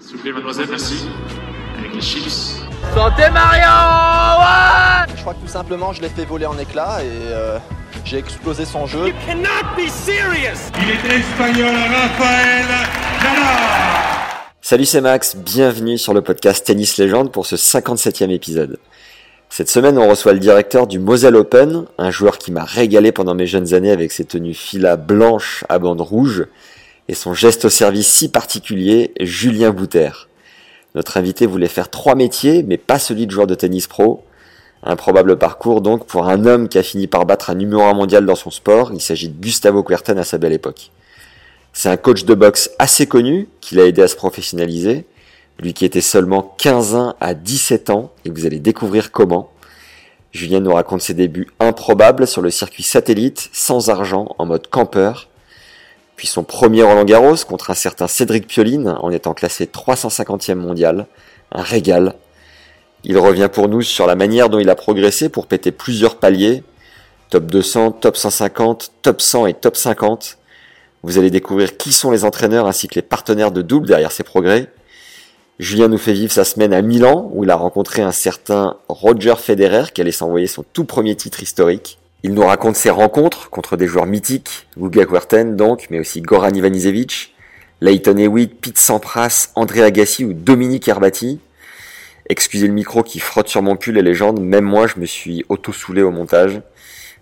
S'il vous plaît, mademoiselle, merci. Avec les chips. Santé Mario ouais Je crois que tout simplement, je l'ai fait voler en éclats et euh, j'ai explosé son jeu. cannot be serious Il est espagnol, Raphaël Nadal Salut, c'est Max, bienvenue sur le podcast Tennis Légende pour ce 57e épisode. Cette semaine, on reçoit le directeur du Moselle Open, un joueur qui m'a régalé pendant mes jeunes années avec ses tenues fila blanches à bandes rouges et son geste au service si particulier, Julien Bouter. Notre invité voulait faire trois métiers, mais pas celui de joueur de tennis pro. Un probable parcours donc pour un homme qui a fini par battre un numéro 1 mondial dans son sport. Il s'agit de Gustavo Kuerten à sa belle époque. C'est un coach de boxe assez connu qui l'a aidé à se professionnaliser. Lui qui était seulement 15 ans à 17 ans, et vous allez découvrir comment. Julien nous raconte ses débuts improbables sur le circuit satellite, sans argent, en mode campeur. Puis son premier Roland Garros contre un certain Cédric Pioline en étant classé 350e mondial. Un régal. Il revient pour nous sur la manière dont il a progressé pour péter plusieurs paliers. Top 200, top 150, top 100 et top 50. Vous allez découvrir qui sont les entraîneurs ainsi que les partenaires de double derrière ses progrès. Julien nous fait vivre sa semaine à Milan où il a rencontré un certain Roger Federer qui allait s'envoyer son tout premier titre historique. Il nous raconte ses rencontres contre des joueurs mythiques, Guga Kuerten donc, mais aussi Goran Ivanisevic, Leighton Hewitt, Pete Sampras, André Agassi ou Dominique Herbati. Excusez le micro qui frotte sur mon pull les légendes, même moi je me suis auto-soulé au montage.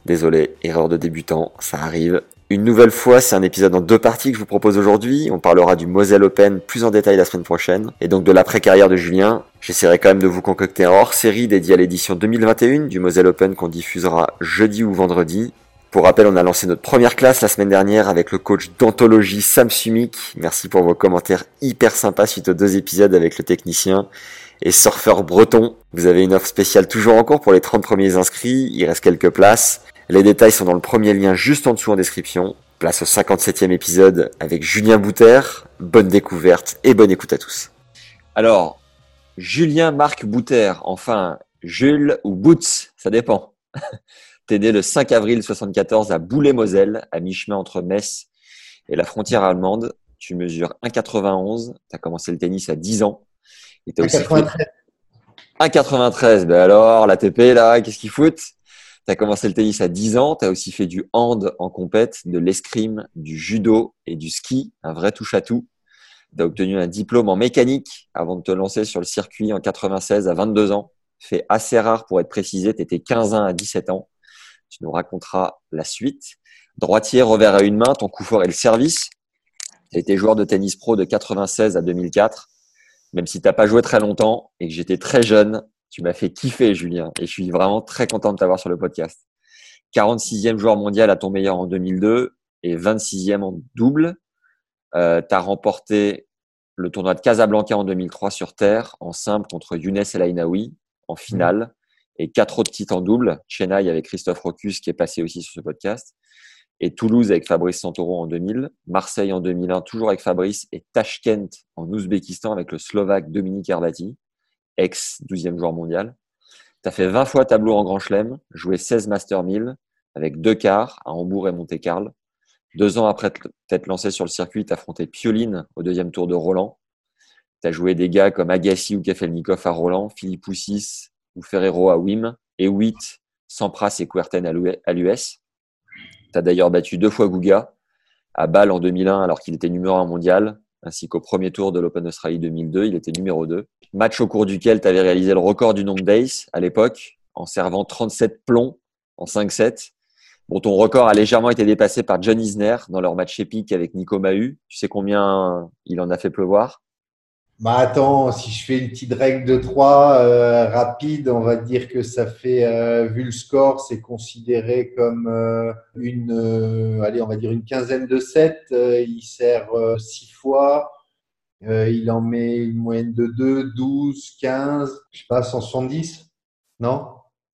Désolé, erreur de débutant, ça arrive. Une nouvelle fois, c'est un épisode en deux parties que je vous propose aujourd'hui. On parlera du Moselle Open plus en détail la semaine prochaine. Et donc de l'après-carrière de Julien. J'essaierai quand même de vous concocter un hors-série dédié à l'édition 2021 du Moselle Open qu'on diffusera jeudi ou vendredi. Pour rappel, on a lancé notre première classe la semaine dernière avec le coach d'anthologie Sam Sumik. Merci pour vos commentaires hyper sympas suite aux deux épisodes avec le technicien et surfeur breton. Vous avez une offre spéciale toujours en cours pour les 30 premiers inscrits. Il reste quelques places. Les détails sont dans le premier lien juste en dessous en description. Place au 57e épisode avec Julien Bouter. Bonne découverte et bonne écoute à tous. Alors, Julien Marc Bouter, enfin Jules ou Boots, ça dépend. T'es né le 5 avril 74 à Boulay-Moselle, à mi-chemin entre Metz et la frontière allemande. Tu mesures 1,91. Tu as commencé le tennis à 10 ans. Et as aussi 1,93. 1,93. Ben alors, l'ATP, là, qu'est-ce qu'ils foutent? Tu as commencé le tennis à 10 ans, tu as aussi fait du hand en compète, de l'escrime, du judo et du ski, un vrai touche-à-tout. Tu obtenu un diplôme en mécanique avant de te lancer sur le circuit en 96 à 22 ans. Fait assez rare pour être précisé, tu étais 15 ans à 17 ans. Tu nous raconteras la suite. Droitier, revers à une main, ton coup fort est le service. Tu été joueur de tennis pro de 96 à 2004. Même si tu n'as pas joué très longtemps et que j'étais très jeune, tu m'as fait kiffer, Julien, et je suis vraiment très content de t'avoir sur le podcast. 46e joueur mondial à ton meilleur en 2002 et 26e en double. Euh, tu as remporté le tournoi de Casablanca en 2003 sur terre, en simple contre Younes El Ainaoui en finale, et quatre autres titres en double. Chennai avec Christophe Rocus qui est passé aussi sur ce podcast, et Toulouse avec Fabrice Santoro en 2000, Marseille en 2001 toujours avec Fabrice, et Tashkent en Ouzbékistan avec le Slovaque Dominique Herbati ex 12e joueur mondial. Tu as fait 20 fois tableau en Grand Chelem, joué 16 Master 1000 avec deux quarts à Hambourg et Monte-Carlo. Deux ans après t'être lancé sur le circuit, tu affronté Pioline au deuxième tour de Roland. Tu as joué des gars comme Agassi ou Kafelnikov à Roland, Philippe Poussis ou Ferrero à Wim, et Witt, Sampras et Kuerten à l'US. Tu as d'ailleurs battu deux fois Guga à Bâle en 2001 alors qu'il était numéro 1 mondial, ainsi qu'au premier tour de l'Open Australie 2002, il était numéro 2. Match au cours duquel tu avais réalisé le record du nombre d'ace à l'époque, en servant 37 plombs en 5-7. Bon, ton record a légèrement été dépassé par John Isner dans leur match épique avec Nico Mahu. Tu sais combien il en a fait pleuvoir? Bah attends, si je fais une petite règle de 3 euh, rapide, on va dire que ça fait, euh, vu le score, c'est considéré comme euh, une, euh, allez, on va dire une quinzaine de 7. il sert 6 fois. il en met une moyenne de 2, 12, 15, je sais pas, 170 Non?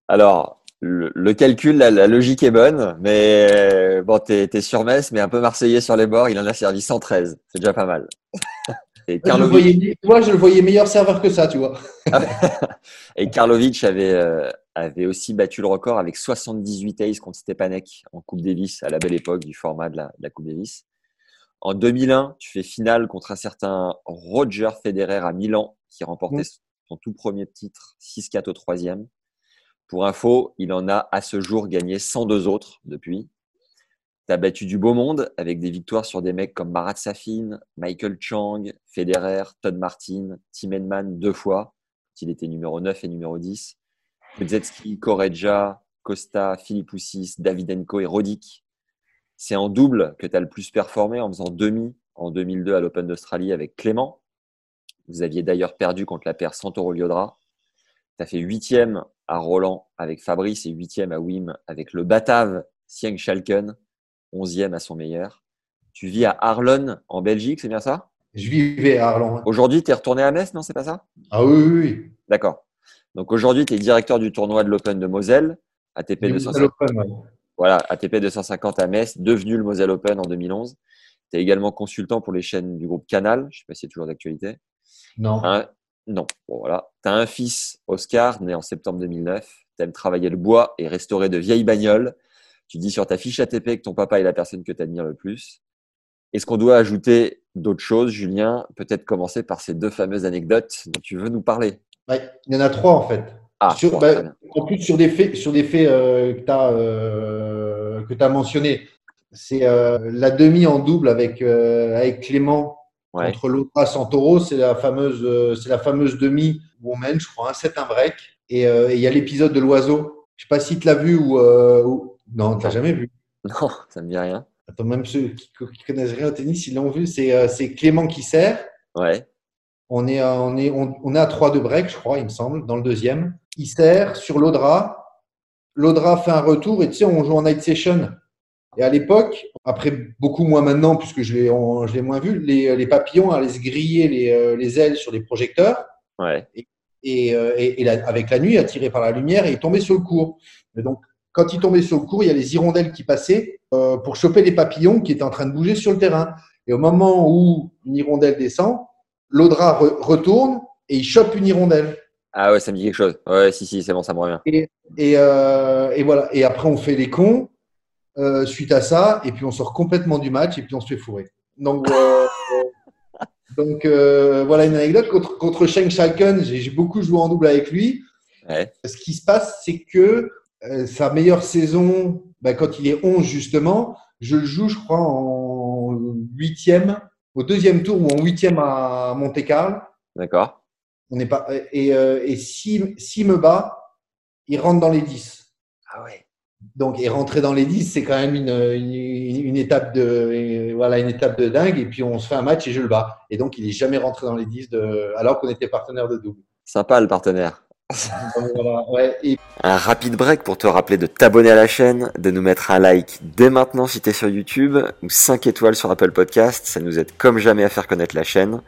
Alors, le, le calcul, la, la, logique est bonne, mais bon, t'es es sur Metz, mais un peu marseillais sur les bords, il en a servi 113. C'est déjà pas mal. Et Karlovic... Moi, je le voyais meilleur serveur que ça, tu vois. et Karlovic avait, euh, avait aussi battu le record avec 78 aces contre Stepanek en Coupe Davis à la belle époque du format de la, de la Coupe Davis. En 2001, tu fais finale contre un certain Roger Federer à Milan qui remportait mmh. son tout premier titre, 6-4 au troisième. Pour info, il en a à ce jour gagné 102 autres depuis. Tu as battu du beau monde avec des victoires sur des mecs comme Marat Safin, Michael Chang, Federer, Todd Martin, Tim Henman deux fois. Il était numéro 9 et numéro 10. Kuzetski, Koreja, Costa, Philippoussis, Davidenko et Roddick. C'est en double que tu as le plus performé en faisant demi en 2002 à l'Open d'Australie avec Clément. Vous aviez d'ailleurs perdu contre la paire Santoro-Liodra. Tu as fait huitième à Roland avec Fabrice et huitième à Wim avec le Batave Sieng Schalken. 11e à son meilleur. Tu vis à Arlon, en Belgique, c'est bien ça? Je vivais à Arlon. Aujourd'hui, tu es retourné à Metz, non C'est pas ça? Ah oui, oui, oui. D'accord. Donc aujourd'hui, tu es directeur du tournoi de l'Open de Moselle, ATP 250. Voilà, ATP 250 à Metz, devenu le Moselle Open en 2011. Tu es également consultant pour les chaînes du groupe Canal. Je ne sais pas si c'est toujours d'actualité. Non. non. Bon, voilà. Tu as un fils, Oscar, né en septembre 2009. Tu aimes travailler le bois et restaurer de vieilles bagnoles. Tu dis sur ta fiche ATP que ton papa est la personne que tu admires le plus. Est-ce qu'on doit ajouter d'autres choses, Julien? Peut-être commencer par ces deux fameuses anecdotes dont tu veux nous parler. il y en a trois en fait. Ah, bah, en plus, sur des faits, sur des faits euh, que tu as, euh, as mentionnés. C'est euh, la demi en double avec, avec Clément contre l'Otra Santoro. C'est la, fameuse, c'est la fameuse demi où on mène, je crois, un set, un break. Et il y a l'épisode de l'oiseau. Je ne sais pas si tu l'as vu ou, non, tu n'as jamais vu Non, ça ne me dit rien. Attends, même ceux qui, ne connaissent rien au tennis, ils l'ont vu. C'est euh, Clément qui sert. Ouais. On est, on, est, on, est à 3 de break, je crois, il me semble, dans le deuxième. Il sert sur l'Audra. L'Audra fait un retour et tu sais, on joue en night session. Et à l'époque, après beaucoup moins maintenant, puisque je l'ai moins vu, les, les, papillons allaient se griller les, euh, les, ailes sur des projecteurs. Ouais. Et, et, euh, avec la nuit, attiré par la lumière, et il tombait sur le cours. Et donc, quand il tombait sur le cours, il y a les hirondelles qui passaient euh, pour choper les papillons qui étaient en train de bouger sur le terrain. Et au moment où une hirondelle descend, l'audra retourne et il chope une hirondelle. Ah ouais, ça me dit quelque chose. Ouais, si, si, c'est bon, ça me revient. Et, et, euh, et, voilà. Et après, on fait les cons euh, suite à ça. Et puis, on sort complètement du match et puis on se fait fourrer. Donc, euh, donc voilà une anecdote. Contre, contre Sheng Shalken, j'ai beaucoup joué en double avec lui. Ouais. Ce qui se passe, c'est que euh, sa meilleure saison, bah, quand il est 11 justement, je le joue, je crois, en huitième, au deuxième tour ou en huitième à Monte Carlo. D'accord. On n'est pas et, euh, et s'il si, me bat, il rentre dans les 10. Ah ouais. Donc, et rentrer dans les 10, c'est quand même une, une, une, étape de voilà une étape de dingue. Et puis on se fait un match et je le bats. Et donc il n'est jamais rentré dans les 10 de, alors qu'on était partenaire de double. Sympa le partenaire. Un rapide break pour te rappeler de t'abonner à la chaîne, de nous mettre un like dès maintenant si t'es sur YouTube ou 5 étoiles sur Apple Podcast. Ça nous aide comme jamais à faire connaître la chaîne.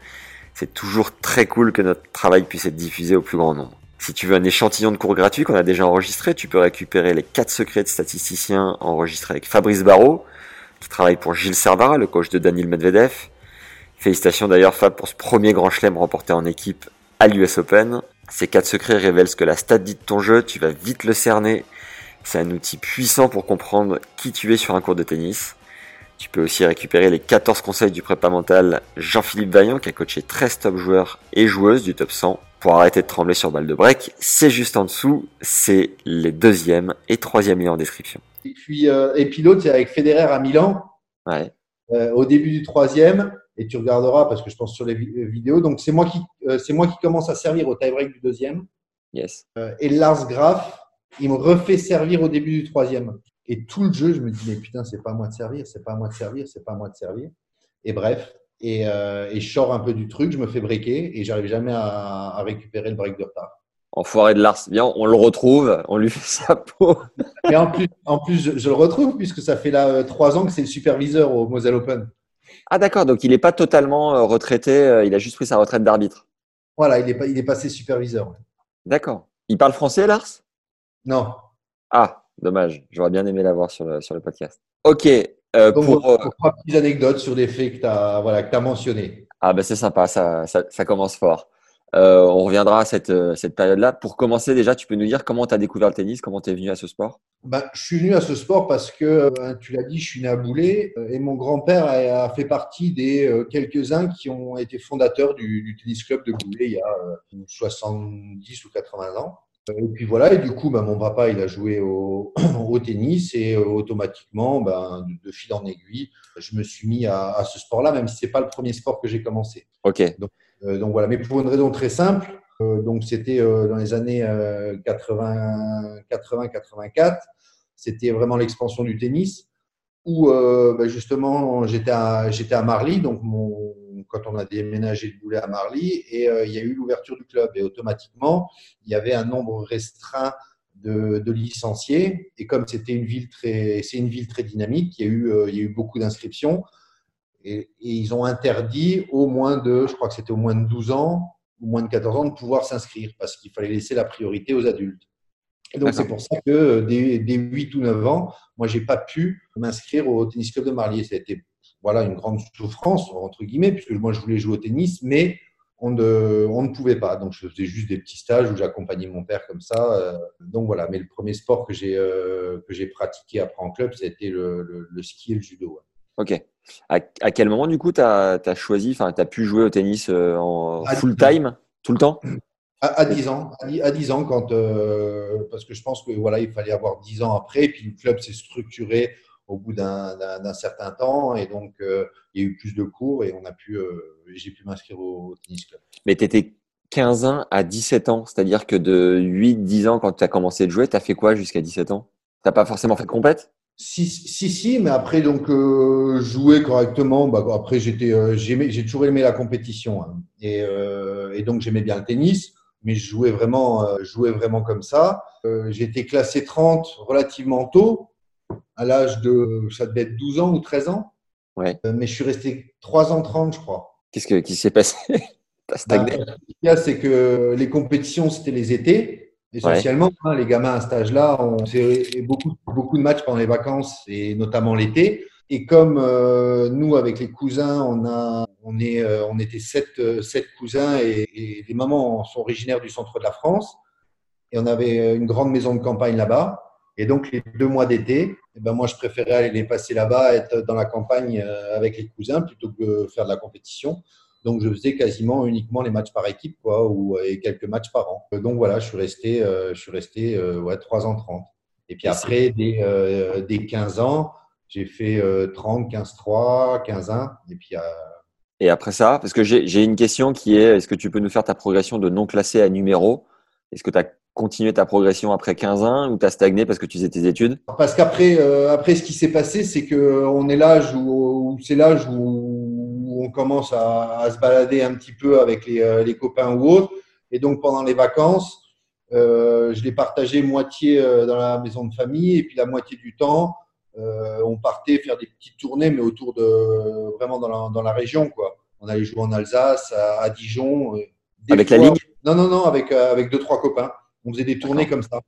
C'est toujours très cool que notre travail puisse être diffusé au plus grand nombre. Si tu veux un échantillon de cours gratuit qu'on a déjà enregistré, tu peux récupérer les 4 secrets de statisticiens enregistrés avec Fabrice Barrault, qui travaille pour Gilles Servara, le coach de Daniel Medvedev. Félicitations d'ailleurs Fab pour ce premier grand chelem remporté en équipe à l'US Open. Ces quatre secrets révèlent ce que la stat dit de ton jeu, tu vas vite le cerner. C'est un outil puissant pour comprendre qui tu es sur un cours de tennis. Tu peux aussi récupérer les 14 conseils du prépa mental Jean-Philippe Vaillant qui a coaché 13 top joueurs et joueuses du top 100 pour arrêter de trembler sur balle de break. C'est juste en dessous, c'est les deuxième et troisième liens en description. Et puis, euh, et puis l'autre, c'est avec Federer à Milan. Ouais. Euh, au début du troisième, et tu regarderas parce que je pense sur les euh, vidéos. Donc c'est moi qui euh, c'est moi qui commence à servir au tie-break du deuxième. Yes. Euh, et Lars Graf, il me refait servir au début du troisième. Et tout le jeu, je me dis mais putain, c'est pas à moi de servir, c'est pas à moi de servir, c'est pas à moi de servir. Et bref, Et, euh, et je sors un peu du truc, je me fais breaker et j'arrive jamais à, à récupérer le break de retard. Enfoiré de Lars. Bien, on le retrouve, on lui fait sa peau. Et en plus, en plus je, je le retrouve puisque ça fait là trois ans que c'est le superviseur au Moselle Open. Ah d'accord, donc il n'est pas totalement euh, retraité, euh, il a juste pris sa retraite d'arbitre. Voilà, il est, pas, il est passé superviseur. ouais. D'accord. Il parle français, Lars? Non. Ah, dommage. J'aurais bien aimé l'avoir sur le, sur le podcast. Ok. euh, Donc, pour, euh, trois petites anecdotes sur des faits que tu as, voilà, que as mentionnés. Ah ben c'est sympa, ça, ça, ça commence fort. Euh, on reviendra à cette, euh, cette période-là. Pour commencer déjà, tu peux nous dire comment tu as découvert le tennis, comment tu es venu à ce sport? Ben, je suis venu à ce sport parce que, euh, tu l'as dit, je suis né à Boulay et mon grand-père a, fait partie des quelques-uns qui ont été fondateurs du, du tennis club de Boulay il y a euh, 70 ou 80 ans. Et puis voilà, et du coup, ben, mon papa, il a joué au, au tennis et automatiquement, ben, de, fil en aiguille, je me suis mis à, à ce sport-là, même si c'est pas le premier sport que j'ai commencé. Ok. Euh, donc voilà, mais pour une raison très simple, euh, donc c'était euh, dans les années 80-84, c'était vraiment l'expansion du tennis, où euh, bah, justement j'étais à, Marly, donc quand on a déménagé de Boulay à Marly, et euh, il y a eu l'ouverture du club, et automatiquement il y avait un nombre restreint de, licenciés, et comme c'était une ville très, c'est une ville très dynamique, euh, il y a eu beaucoup d'inscriptions. Et, et ils ont interdit au moins de, je crois que c'était au moins de 12 ans ou moins de 14 ans de pouvoir s'inscrire parce qu'il fallait laisser la priorité aux adultes. Et donc, c'est pour ça que euh, dès, dès 8 ou 9 ans, moi, j'ai pas pu m'inscrire au tennis club de Marlier. Ça a été voilà, une grande souffrance, entre guillemets, puisque moi, je voulais jouer au tennis, mais on ne, on ne pouvait pas. Donc, je faisais juste des petits stages où j'accompagnais mon père comme ça. euh, Donc, voilà. Mais le premier sport que j'ai euh, j'ai pratiqué après en club, été le, le, le ski et le judo. Ok. À, à quel moment, du coup, tu as, choisi, enfin, tu as pu jouer au tennis euh, en À full 10 ans. time, tout le temps? À, à 10 ans, à 10, à 10 ans, quand, euh, parce que je pense que voilà, il fallait avoir 10 ans après, et puis le club s'est structuré au bout d'un certain temps, et donc euh, il y a eu plus de cours, et on a pu, euh, j'ai pu m'inscrire au, au tennis club. Mais tu étais 15 ans à 17 ans, c'est-à-dire que de 8-10 ans, quand tu as commencé de jouer, tu as fait quoi jusqu'à 17 ans? Tu pas forcément fait de compète? Si, si, si, mais après, donc, euh, jouer correctement, bah, après, j'étais, euh, j'ai toujours aimé la compétition. hein. et, euh, et donc, j'aimais bien le tennis, mais je jouais vraiment, euh, jouais vraiment comme ça. Euh, j'ai été classé 30 relativement tôt, à l'âge de, ça devait être 12 ans ou 13 ans. Ouais. Euh, mais je suis resté 3 ans 30, je crois. Qu'est-ce que- qui s'est passé? T'as ce qu'il y a, c'est que les compétitions, c'était les étés, essentiellement. hein, les gamins à cet âge-là, on fait beaucoup, de matchs pendant les vacances et notamment l'été. Et comme euh, nous, avec les cousins, on, a, on, est, euh, on était sept, euh, sept cousins et, les mamans sont originaires du centre de la France. Et on avait une grande maison de campagne là-bas. Et donc, les deux mois d'été, eh ben, moi, je préférais aller les passer là-bas, être dans la campagne avec les cousins plutôt que faire de la compétition. Donc, je faisais quasiment uniquement les matchs par équipe, quoi, ou et quelques matchs par an. Euh, Donc, voilà, je suis resté, euh, je suis resté euh, ouais, 3 ans 30. Et puis après, dès, euh, dès 15 ans, j'ai fait euh, 30, 15, 3, 15, 1. Et puis, euh, Et après ça, parce que j'ai j'ai une question qui est est-ce que tu peux nous faire ta progression de non classé à numéro? Est-ce que tu as continué ta progression après 15 ans ou tu as stagné parce que tu faisais tes études? Parce qu'après, euh, après, ce qui s'est passé, c'est que on est l'âge où, où c'est l'âge où, où on commence à, à se balader un petit peu avec les, euh, les copains ou autres. Et donc, pendant les vacances, euh, je l'ai partagé moitié euh, dans la maison de famille et puis la moitié du temps, euh, on partait faire des petites tournées, mais autour de vraiment dans la, dans la région, quoi. On allait jouer en Alsace, à, à Dijon. Avec la ligne Non, non, non, avec, avec deux, trois copains. On faisait des tournées comme ça.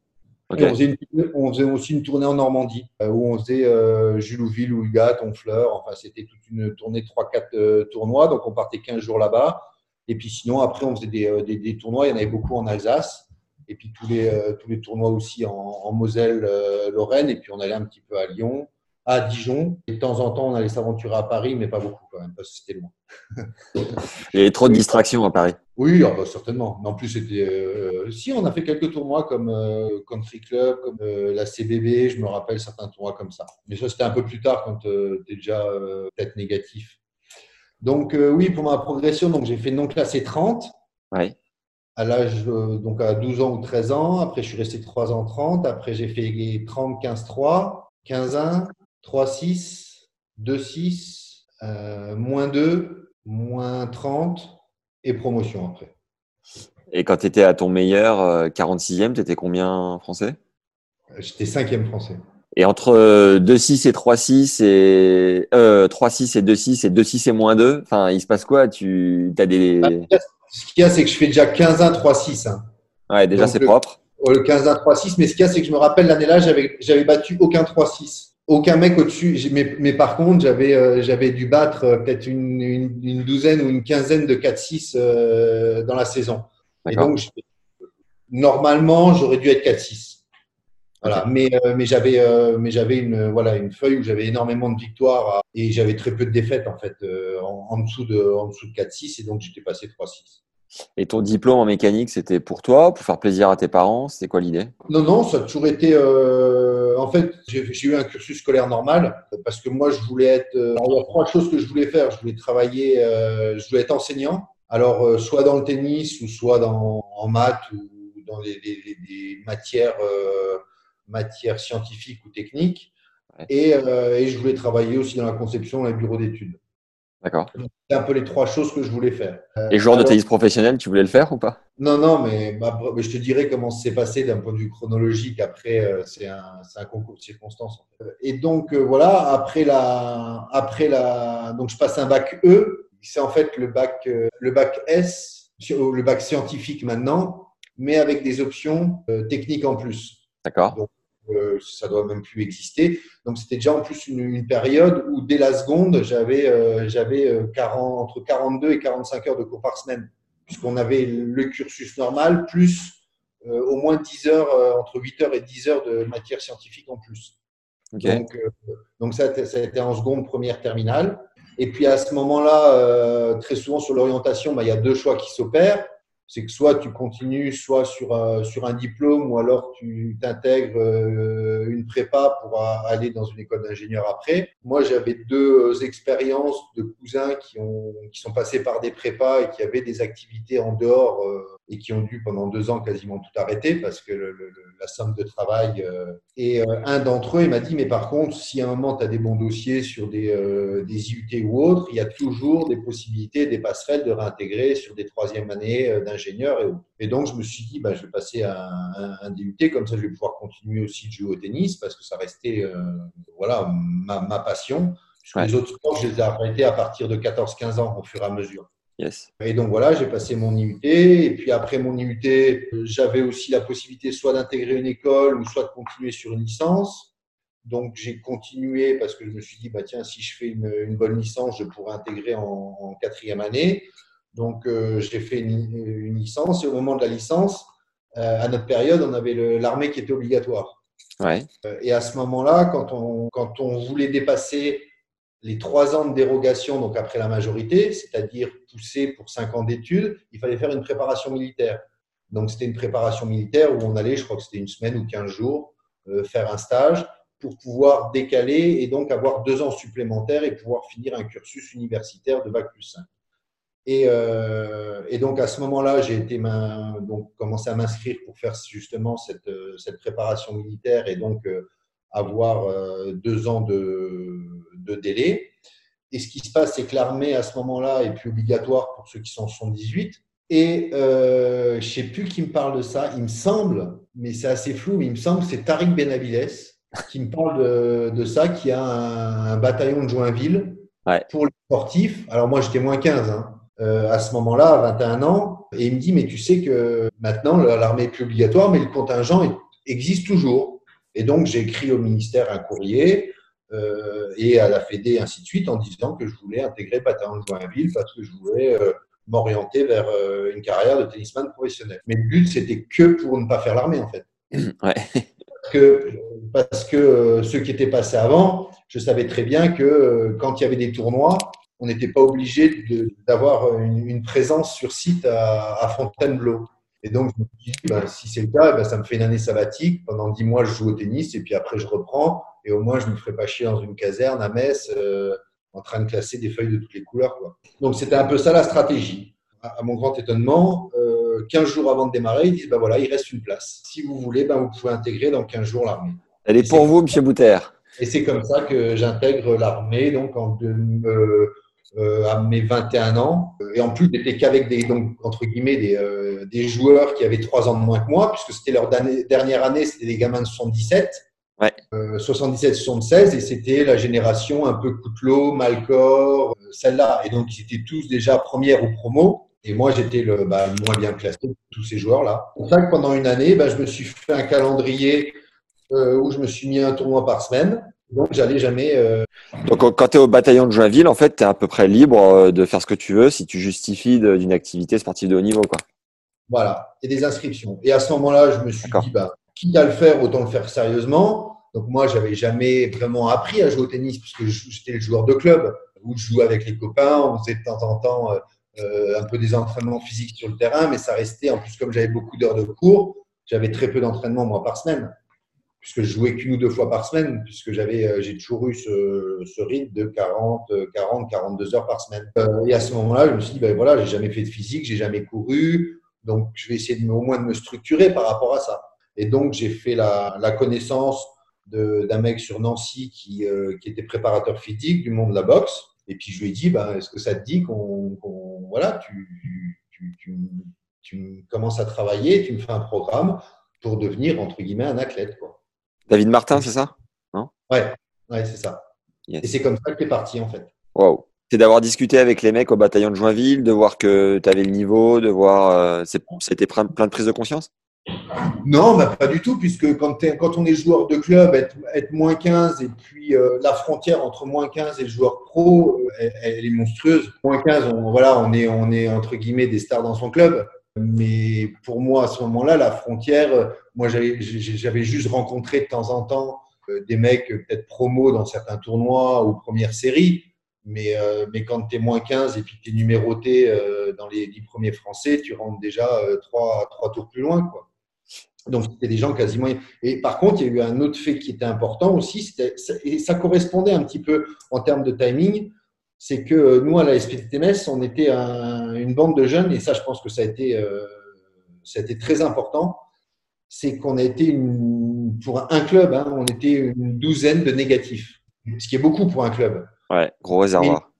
On, faisait aussi une tournée en Normandie euh, où on faisait euh, Julouville, Oulgat, Honfleur. Enfin, c'était toute une tournée de 3-4 euh, tournois. Donc, on partait 15 jours là-bas. Et puis, sinon, après, on faisait des, euh, des- des tournois. Il y en avait beaucoup en Alsace. Et puis, tous les, euh, tous les tournois aussi en, en Moselle, Lorraine. Et puis, on allait un petit peu à Lyon, à Dijon. Et de temps en temps, on allait s'aventurer à Paris, mais pas beaucoup quand même, parce que c'était loin. Il y avait trop de distractions à Paris. Oui, ah bah, certainement. Mais en plus, c'était. euh, si, on a fait quelques tournois comme euh, Country Club, comme euh, la CBB, je me rappelle certains tournois comme ça. Mais ça, c'était un peu plus tard quand tu es déjà euh, peut-être négatif. Donc, euh, oui, pour ma progression, donc j'ai fait non classé 30 Ouais. à l'âge, euh, donc à 12 ans ou 13 ans. Après, je suis resté 3 ans 30. Après, j'ai fait les 30, 15, 3, 15, 1, 3, 6, 2, 6, euh, moins 2, moins 30 et promotion après. Et quand tu étais à ton meilleur, euh, 46e, tu étais combien français? J'étais cinquième français. Et entre euh, 2-6 et 3-6 et euh, 3-6 et 2-6 et 2-6 et moins 2, enfin, il se passe quoi? Tu as des. Ce qu'il y a, c'est que je fais déjà 15-1, 3-6. hein. Ouais, déjà c'est propre. Le 15-1, 3-6. Mais ce qu'il y a, c'est que je me rappelle l'année-là, j'avais j'avais battu aucun 3-6. Aucun mec au-dessus. Mais, mais par contre, j'avais euh, j'avais dû battre euh, peut-être une, une, une douzaine ou une quinzaine de 4-6 euh, dans la saison. Et donc, je- normalement, j'aurais dû être 4-6. Voilà. Mais, mais j'avais mais j'avais une, voilà, une feuille où j'avais énormément de victoires et j'avais très peu de défaites en fait en, en dessous de, en dessous de 4-6 et donc j'étais passé 3-6. Et ton diplôme en mécanique, c'était pour toi, pour faire plaisir à tes parents C'était quoi l'idée? Non, non, ça a toujours été. euh, en fait, j'ai eu un cursus scolaire normal parce que moi, je voulais être. alors, il y a trois choses que je voulais faire. Je voulais travailler, euh, je voulais être enseignant. Alors, euh, soit dans le tennis ou soit dans, en maths ou dans des, des- des- des matières, matières scientifiques ou techniques. Ouais. Et, et je voulais travailler aussi dans la conception et les bureaux d'études. D'accord. C'est un peu les trois choses que je voulais faire. Et joueur de tennis professionnel, tu voulais le faire ou pas? Non, non, mais, bah, mais je te dirai comment c'est passé d'un point de vue chronologique. Après, euh, c'est un, concours de circonstances. fait. Et donc, euh, voilà, après la, après la, donc je passe un bac E. C'est en fait le bac, euh, le bac S, le bac scientifique maintenant, mais avec des options euh, techniques en plus. D'accord. Euh, ça doit même plus exister. Donc, c'était déjà en plus une, une période où, dès la seconde, j'avais euh, j'avais euh, 40 entre 42 et 45 heures de cours par semaine, puisqu'on avait le cursus normal, plus euh, au moins 10 heures, entre 8 heures et 10 heures de matière scientifique en plus. Donc, donc ça, a été- ça a été en seconde, première, terminale. Et puis à ce moment-là, très souvent sur l'orientation, bah, il y a deux choix qui s'opèrent. C'est que soit tu continues soit sur, euh, sur un diplôme ou alors tu t'intègres euh, une prépa pour aller dans une école d'ingénieur après. Moi, j'avais deux euh, expériences de cousins qui, ont, qui sont passés par des prépas et qui avaient des activités en dehors et qui ont dû pendant deux ans quasiment tout arrêter parce que le- le- le- la somme de travail. euh, et euh, un d'entre eux, il m'a dit, mais par contre, si à un moment tu as des bons dossiers sur des, euh, des IUT ou autres, il y a toujours des possibilités, des passerelles de réintégrer sur des troisième années d'ingénieur et autres. Et donc, je me suis dit, bah, je vais passer à un, un DUT, comme ça je vais pouvoir continuer aussi de jouer au tennis parce que ça restait voilà, ma, ma passion. Ouais. Les autres sports, je les ai arrêtés à partir de 14-15 ans au fur et à mesure. Yes. Et donc voilà, j'ai passé mon IUT. Et puis après mon IUT, j'avais aussi la possibilité soit d'intégrer une école ou soit de continuer sur une licence. Donc j'ai continué parce que je me suis dit, bah, tiens, si je fais une, une bonne licence, je pourrais intégrer en, en quatrième année. Donc euh, j'ai fait une, une licence et au moment de la licence, euh, à notre période, on avait l'armée qui était obligatoire. Ouais. Euh, Et à ce moment-là, quand on, quand on voulait dépasser les trois ans de dérogation, donc après la majorité, c'est-à-dire pousser pour cinq ans d'études, il fallait faire une préparation militaire. Donc c'était une préparation militaire où on allait, je crois que c'était une semaine ou quinze jours, euh, faire un stage pour pouvoir décaler et donc avoir deux ans supplémentaires et pouvoir finir un cursus universitaire de bac plus 5. Et, euh, et donc à ce moment-là, j'ai été donc commencé à m'inscrire pour faire justement cette, euh, cette préparation militaire et donc avoir euh, deux ans de, de délai. Et ce qui se passe, c'est que l'armée à ce moment-là est plus obligatoire pour ceux qui sont en 78. Et euh, je ne sais plus qui me parle de ça. Il me semble, mais c'est assez flou, mais il me semble que c'est Tariq Benavides qui me parle de, de ça, qui a un, un bataillon de Joinville Ouais. pour les sportifs. Alors moi, j'étais moins 15 hein, euh, à ce moment-là, à 21 ans. Et il me dit, mais tu sais que maintenant, l'armée est plus obligatoire, mais le contingent existe toujours. Et donc, j'ai écrit au ministère un courrier euh, et à la Fédé, et ainsi de suite, en disant que je voulais intégrer le bataillon de Joinville parce que je voulais euh, m'orienter vers euh, une carrière de tennisman professionnel. Mais le but, c'était que pour ne pas faire l'armée, en fait. Ouais. Parce que, parce que ceux qui étaient passés avant, je savais très bien que quand il y avait des tournois, on n'était pas obligé d'avoir une, une présence sur site à, à Fontainebleau. Et donc, je me suis dit, ben, si c'est le cas, ben, ça me fait une année sabbatique. Pendant dix mois, je joue au tennis et puis après, je reprends. Et au moins, je ne me ferai pas chier dans une caserne à Metz euh, en train de classer des feuilles de toutes les couleurs. Quoi. Donc, c'était un peu ça la stratégie. À, à mon grand étonnement, euh, 15 jours avant de démarrer, ils disent, ben voilà, il reste une place. Si vous voulez, ben, vous pouvez intégrer dans 15 jours l'armée. Elle est pour vous, Monsieur Bouter. Et c'est comme ça que j'intègre l'armée, donc en deux- euh, euh, à mes 21 ans. Et en plus, j'étais qu'avec des, donc, entre guillemets, des, euh, des joueurs qui avaient trois ans de moins que moi, puisque c'était leur dernière année, c'était des gamins de 77. Ouais. Euh, 77-76, et c'était la génération un peu Coutelot, Malcor, euh, celle-là. Et donc, ils étaient tous déjà première ou promo. Et moi, j'étais le, bah, le moins bien classé de tous ces joueurs-là. C'est pour ça que pendant une année, bah, je me suis fait un calendrier euh, où je me suis mis un tournoi par semaine. Donc, j'allais jamais. euh, Donc quand tu es au bataillon de Joinville, en fait, tu es à peu près libre euh, de faire ce que tu veux si tu justifies d'une activité sportive de haut niveau. Quoi. Voilà, et des inscriptions. Et à ce moment-là, je me suis dit, bah, quitte à le faire, autant le faire sérieusement. Donc moi, j'avais jamais vraiment appris à jouer au tennis puisque j'étais le joueur de club où je jouais avec les copains, on faisait de temps en temps euh, un peu des entraînements physiques sur le terrain, mais ça restait, en plus comme j'avais beaucoup d'heures de cours, j'avais très peu d'entraînement moi par semaine puisque je jouais qu'une ou deux fois par semaine, puisque j'avais, euh, j'ai toujours eu ce, ce rythme de 40, euh, 40, 42 heures par semaine. Euh, et à ce moment-là, je me suis dit, ben voilà, j'ai jamais fait de physique, j'ai jamais couru, donc je vais essayer de, au moins de me structurer par rapport à ça. Et donc j'ai fait la, la connaissance d'un mec sur Nancy qui, euh, qui était préparateur physique du monde de la boxe. Et puis je lui ai dit, ben, est-ce que ça te dit qu'on- voilà, tu, tu, tu, tu commences à travailler, tu me fais un programme pour devenir entre guillemets un athlète, quoi. David Martin, c'est ça? Ouais, ouais, c'est ça. Yes. Et c'est comme ça que t'es parti en fait. Waouh. C'est d'avoir discuté avec les mecs au bataillon de Joinville, de voir que tu avais le niveau, de voir. euh, C'était plein de prise de conscience? Non, bah, pas du tout, puisque quand, on est joueur de club, être, être moins 15 et puis euh, la frontière entre moins 15 et le joueur pro, euh, elle, elle est monstrueuse. Moins 15, on, voilà, on est, on est entre guillemets des stars dans son club. Mais pour moi, à ce moment-là, la frontière, euh, moi j'avais juste rencontré de temps en temps euh, des mecs euh, peut-être promo dans certains tournois ou première série. Mais, mais quand tu es moins 15 et puis tu es numéroté dans les 10 premiers français, tu rentres déjà euh, trois, trois tours plus loin. Quoi. Donc, c'était des gens quasiment. Et par contre, il y a eu un autre fait qui était important aussi, et ça correspondait un petit peu en termes de timing, c'est que nous, à la SPTMS, on était un- une bande de jeunes, et ça, je pense que ça a été, euh, ça a été très important, c'est qu'on a été, une, pour un club, hein, on était une douzaine de négatifs, ce qui est beaucoup pour un club Ouais, gros réservoir.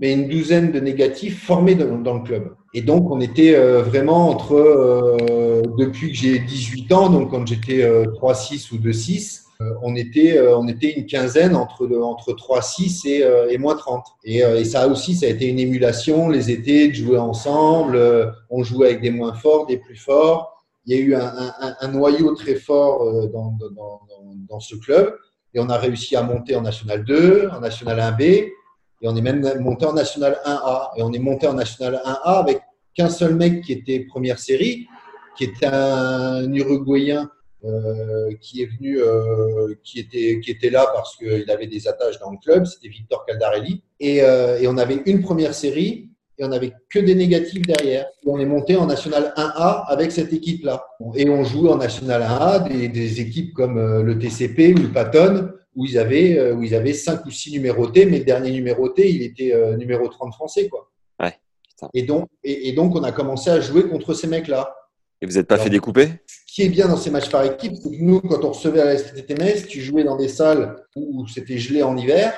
mais une douzaine de négatifs formés dans, dans le club. Et donc, on était euh, vraiment entre, euh, depuis que j'ai 18 ans, donc quand j'étais euh, 3-6 ou 2-6, euh, on, était, euh, on était une quinzaine entre, entre 3-6 et, euh, et moins 30. Et, euh, ça aussi, ça a été une émulation, les étés, de jouer ensemble. euh, on jouait avec des moins forts, des plus forts. Il y a eu un, noyau très fort euh, dans, dans, dans, ce club. Et on a réussi à monter en National 2, en National 1B, et on est même monté en National 1A. Et on est monté en National 1A avec qu'un seul mec qui était première série, qui était un Uruguayen euh, qui est venu, euh, qui, était, qui était là parce qu'il avait des attaches dans le club. C'était Victor Caldarelli. Et, euh, et on avait une première série et on avait que des négatifs derrière. Et on est monté en National 1A avec cette équipe-là. Et on jouait en National 1A des, des équipes comme le TCP ou le Patton où ils avaient où ils avaient cinq ou six numérotés, mais le dernier numéroté, il était numéro 30 français quoi. Ouais. Et donc et, et donc on a commencé à jouer contre ces mecs-là. Et vous n'êtes pas Alors, fait découper Ce qui est bien dans ces matchs par équipe, c'est que nous, quand on recevait à la STTMS, tu jouais dans des salles où c'était gelé en hiver.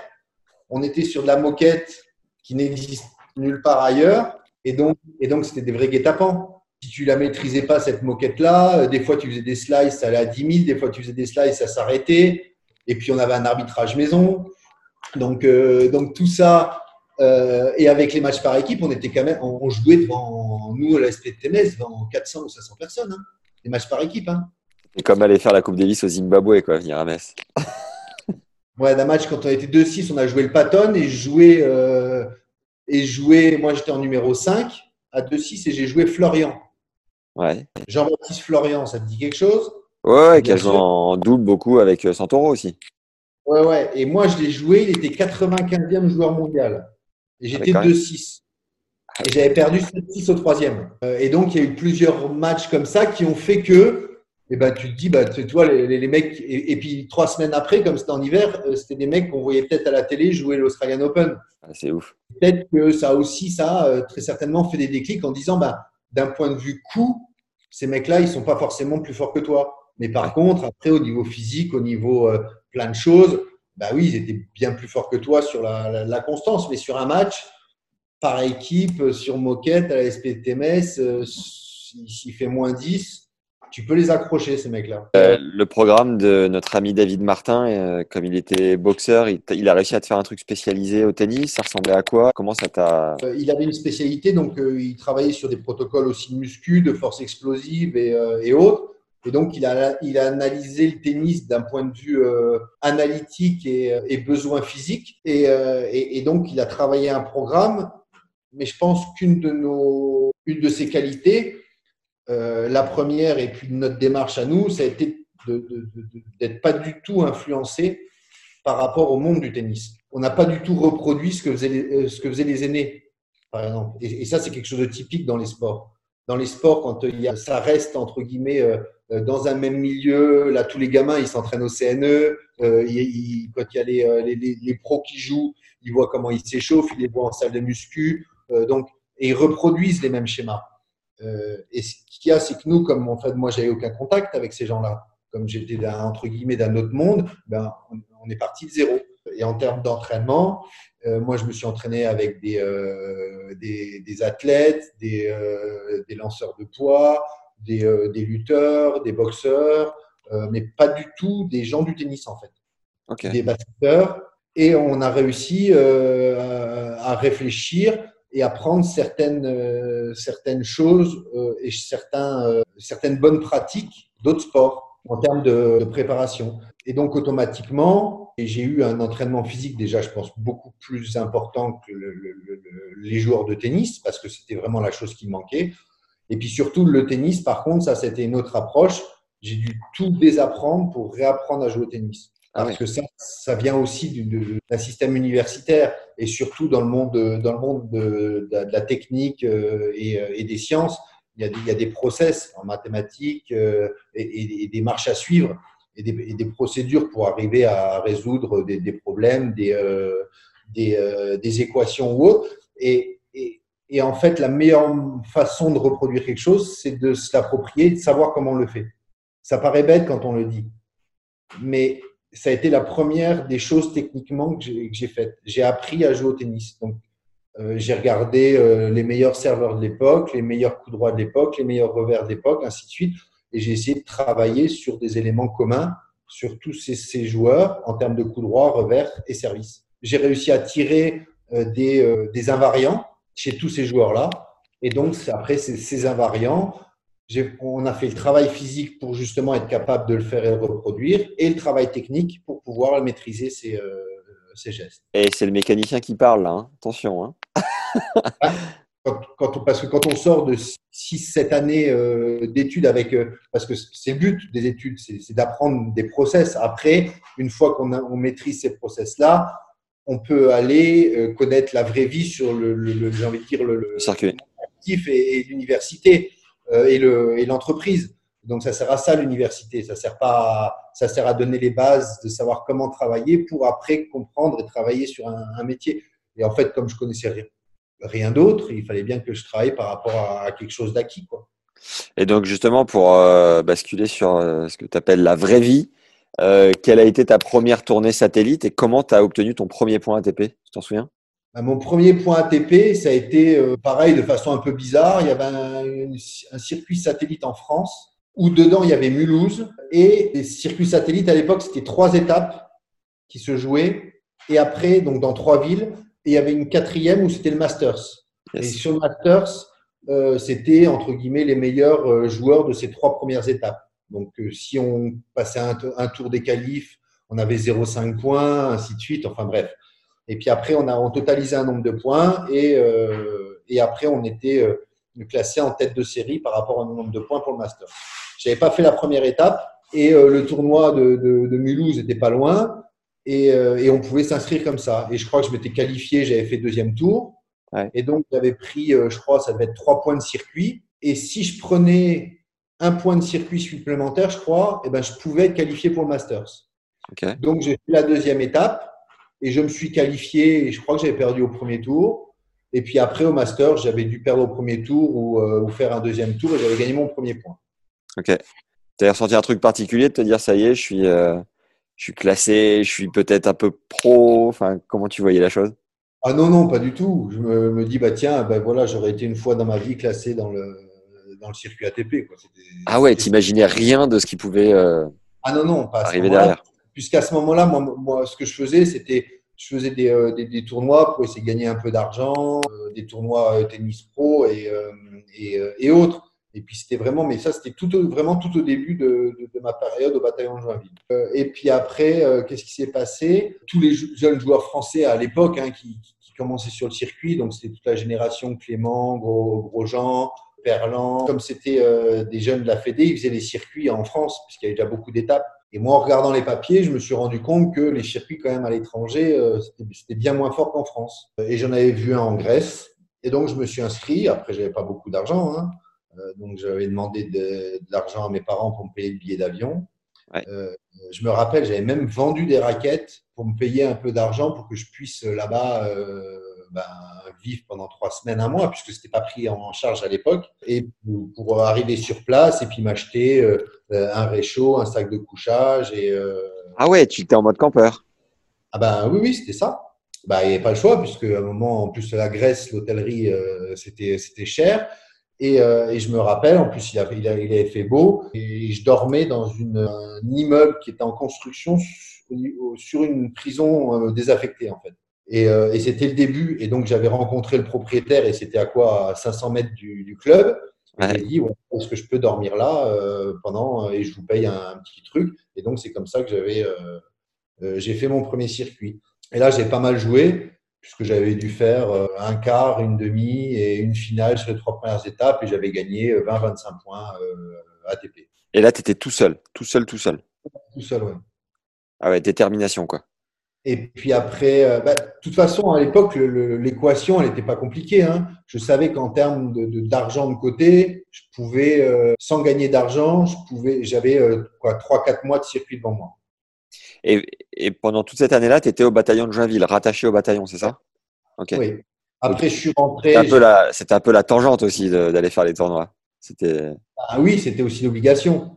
On était sur de la moquette qui n'existe nulle part ailleurs. Et donc, et donc c'était des vrais guet-apens. Si tu la maîtrisais pas, cette moquette-là, euh, des fois tu faisais des slices, ça allait à 10 000, des fois tu faisais des slices, ça s'arrêtait. Et puis on avait un arbitrage maison. Donc, euh, donc tout ça, euh, et avec les matchs par équipe, on était quand même, on, on jouait devant nous à la SPTMS devant 400 ou 500 personnes. Hein. Les matchs par équipe. Hein. C'est comme aller faire la Coupe Davis au Zimbabwe, quoi, venir à Metz. Ouais, d'un match, quand on était 2-6, on a joué le Patton et joué, euh, et joué moi j'étais en numéro 5 à 2-6 et j'ai joué Florian. Ouais. Jean-Baptiste Florian, ça te dit quelque chose? Ouais, ouais, qui a joué en double beaucoup avec euh, Santoro aussi. Ouais, ouais. Et moi, je l'ai joué, il était 95e joueur mondial. Et j'étais Ah, même. 2-6. Et j'avais perdu 7-6 au troisième. Euh, Et donc, il y a eu plusieurs matchs comme ça qui ont fait que, eh ben, tu te dis, bah, tu vois, les, les- mecs, et, et puis trois semaines après, comme c'était en hiver, euh, c'était des mecs qu'on voyait peut-être à la télé jouer l'Australian Open. Ah, c'est ouf. Peut-être que ça aussi, ça, euh, très certainement fait des déclics en disant, bah, d'un point de vue coût, ces mecs-là, ils sont pas forcément plus forts que toi. Mais par contre, après, au niveau physique, au niveau euh, plein de choses, bah oui, ils étaient bien plus forts que toi sur la, la- la constance. Mais sur un match, par équipe sur moquette à la SPTMS, euh, s'il fait moins 10, tu peux les accrocher, ces mecs-là. Euh, le programme de notre ami David Martin, euh, comme il était boxeur, il, il, a réussi à te faire un truc spécialisé au tennis. Ça ressemblait à quoi? Comment ça t'a euh, Il avait une spécialité, donc il travaillait sur des protocoles aussi de muscu, de force explosive et, et autres. Et donc, il a, il a analysé le tennis d'un point de vue analytique et, et, besoin physique. Et, et, et, donc, il a travaillé un programme. Mais je pense qu'une de nos, une de ses qualités, euh, la première et puis notre démarche à nous, ça a été d'être pas du tout influencé par rapport au monde du tennis. On n'a pas du tout reproduit ce que faisaient les, euh, ce que faisaient les aînés, par exemple. Et, ça, c'est quelque chose de typique dans les sports. Dans les sports, quand il y a, ça reste entre guillemets euh, dans un même milieu, là, tous les gamins, ils s'entraînent au CNE. quand il y a les, les, les, pros qui jouent, ils voient comment ils s'échauffent, ils les voient en salle de muscu. Donc, et ils reproduisent les mêmes schémas. Euh, et ce qu'il y a, c'est que nous, comme en fait, moi, j'avais aucun contact avec ces gens-là, comme j'étais entre guillemets d'un autre monde, ben, on, est parti de zéro. Et en termes d'entraînement, euh, moi, je me suis entraîné avec des, euh, des, des, athlètes, des, euh, des, lanceurs de poids, des, euh, des lutteurs, des boxeurs, mais pas du tout des gens du tennis, en fait. Okay. Des basketteurs. Et on a réussi à réfléchir et apprendre certaines, euh, certaines choses euh, et certains, euh, certaines bonnes pratiques d'autres sports en termes de, préparation. Et donc, automatiquement, j'ai eu un entraînement physique déjà, je pense, beaucoup plus important que le, le, le, les joueurs de tennis, parce que c'était vraiment la chose qui manquait. Et puis surtout, le tennis, par contre, ça, c'était une autre approche. J'ai dû tout désapprendre pour réapprendre à jouer au tennis. Ah Parce que ça, ça vient aussi d'un système universitaire et surtout dans le monde, dans le monde de, de, de la technique euh, et, et, des sciences, il y, a des, il y a des process en mathématiques euh, et, et, des marches à suivre et des, et des, procédures pour arriver à résoudre des, des problèmes, des, euh, des, euh, des, équations ou autres. Et, et en fait, la meilleure façon de reproduire quelque chose, c'est de se l'approprier, de savoir comment on le fait. Ça paraît bête quand on le dit, mais ça a été la première des choses techniquement que j'ai faites. J'ai appris à jouer au tennis. Donc, euh, j'ai regardé euh, les meilleurs serveurs de l'époque, les meilleurs coups droits de l'époque, les meilleurs revers de l'époque, ainsi de suite. Et j'ai essayé de travailler sur des éléments communs sur tous ces, ces joueurs en termes de coups droits, revers et service. J'ai réussi à tirer euh, des, euh, des, invariants chez tous ces joueurs-là. Et donc, après, ces, ces invariants, on a fait le travail physique pour justement être capable de le faire et le reproduire, et le travail technique pour pouvoir maîtriser ces, euh, ces gestes. Et c'est le mécanicien qui parle là, hein. attention. Hein. quand, quand on, parce que quand on sort de 6-7 années euh, d'études avec, euh, parce que c'est le but des études, c'est d'apprendre des process. Après, une fois qu'on on maîtrise ces process-là, on peut aller connaître la vraie vie sur le, le, le j'ai envie de dire, le, le circuit et, et l'université et l'entreprise. Donc ça sert à ça l'université, ça sert pas, à, ça sert à donner les bases de savoir comment travailler pour après comprendre et travailler sur un, métier. Et en fait, comme je connaissais rien, rien d'autre, il fallait bien que je travaille par rapport à, quelque chose d'acquis, quoi. Et donc justement pour euh, basculer sur euh, ce que tu appelles la vraie vie, euh, quelle a été ta première tournée satellite et comment tu as obtenu ton premier point ATP Tu t'en souviens? Bah, mon premier point ATP, ça a été euh, pareil de façon un peu bizarre. Il y avait un, un, circuit satellite en France où dedans il y avait Mulhouse et les circuits satellites à l'époque c'était trois étapes qui se jouaient et après donc dans trois villes et il y avait une quatrième où c'était le Masters. Yes. Et sur le Masters, euh, c'était entre guillemets les meilleurs euh, joueurs de ces trois premières étapes. Donc euh, si on passait un, un tour des qualifs, on avait 0,5 points, ainsi de suite. Enfin bref. Et puis après, on a on totalisé un nombre de points et, euh, et après, on était euh, classé en tête de série par rapport au nombre de points pour le Master. Je n'avais pas fait la première étape et euh, le tournoi de, de, de Mulhouse n'était pas loin et, et on pouvait s'inscrire comme ça. Et je crois que je m'étais qualifié, j'avais fait deuxième tour. Ouais. Et donc, j'avais pris, je crois, ça devait être trois points de circuit. Et si je prenais un point de circuit supplémentaire, je crois, eh ben, je pouvais être qualifié pour le Masters. Okay. Donc, j'ai fait la deuxième étape et je me suis qualifié et je crois que j'avais perdu au premier tour. Et puis après, au Master, j'avais dû perdre au premier tour ou, euh, ou faire un deuxième tour et j'avais gagné mon premier point. Ok. Tu as ressenti un truc particulier de te dire, ça y est, je suis, euh, je suis classé, je suis peut-être un peu pro. Enfin, comment tu voyais la chose? Ah non, non, pas du tout. Je me, me dis, bah tiens, ben voilà, j'aurais été une fois dans ma vie classé dans le, dans le circuit ATP. Quoi. Ah ouais, t'imaginais rien de ce qui pouvait euh, ah non, non, pas arriver derrière. Puisqu'à ce moment-là, moi, ce que je faisais, c'était je faisais des, euh, des, des, tournois pour essayer de gagner un peu d'argent, euh, des tournois euh, tennis pro et, et, autres. Et puis c'était vraiment, mais ça c'était tout vraiment tout au début de, de, ma période au bataillon de Joinville. et puis après, qu'est-ce qui s'est passé? Tous les jeunes joueurs français à l'époque hein, qui, qui, commençaient sur le circuit, donc c'était toute la génération Clément, Gros, Grosjean, Perlan. Comme c'était des jeunes de la Fédé, ils faisaient les circuits en France puisqu'il y avait déjà beaucoup d'étapes. Et moi, en regardant les papiers, je me suis rendu compte que les circuits, quand même, à l'étranger, euh, c'était bien moins fort qu'en France. Et j'en avais vu un en Grèce. Et donc, je me suis inscrit. Après, j'avais pas beaucoup d'argent. Hein. Euh, donc, j'avais demandé de, de l'argent à mes parents pour me payer le billet d'avion. Ouais. Euh, je me rappelle, j'avais même vendu des raquettes pour me payer un peu d'argent pour que je puisse là-bas euh, ben, vivre pendant trois semaines, un mois, puisque c'était pas pris en charge à l'époque, et pour, arriver sur place et puis m'acheter euh, un réchaud, un sac de couchage et. Euh... Ah ouais, tu étais en mode campeur. Ah ben oui, oui, c'était ça. Bah, il n'y avait pas le choix, puisque à un moment, en plus, la Grèce, l'hôtellerie, euh, c'était, c'était cher. Et, euh, et, je me rappelle, en plus, il, avait, il, avait, il avait fait beau, et je dormais dans une, un immeuble qui était en construction sur une prison euh, désaffectée, en fait. Et, euh, et c'était le début. Et donc, j'avais rencontré le propriétaire, et c'était à quoi À 500 mètres du, du club. Ouais. J'ai dit, ouais, est-ce que je peux dormir là euh, pendant et je vous paye un, un, petit truc. Et donc, c'est comme ça que j'avais, euh, j'ai fait mon premier circuit. Et là, j'ai pas mal joué puisque j'avais dû faire euh, un quart, une demi et une finale sur les trois premières étapes et j'avais gagné 20-25 points euh, ATP. Et là, tu étais tout seul, tout seul, tout seul. Tout seul, oui. Ah ouais, détermination, quoi. Et puis après, euh, bah, de toute façon, à l'époque, l'équation, elle n'était pas compliquée. Hein. Je savais qu'en termes d'argent de, de, de, côté, je pouvais, euh, sans gagner d'argent, je pouvais, j'avais euh, quoi, 3-4 mois de circuit devant moi. Et, et pendant toute cette année-là, tu étais au bataillon de Joinville, rattaché au bataillon, c'est ça? Oui. Après, je suis rentré. C'était un, peu un peu la tangente aussi d'aller faire les tournois. Ah oui, c'était aussi l'obligation.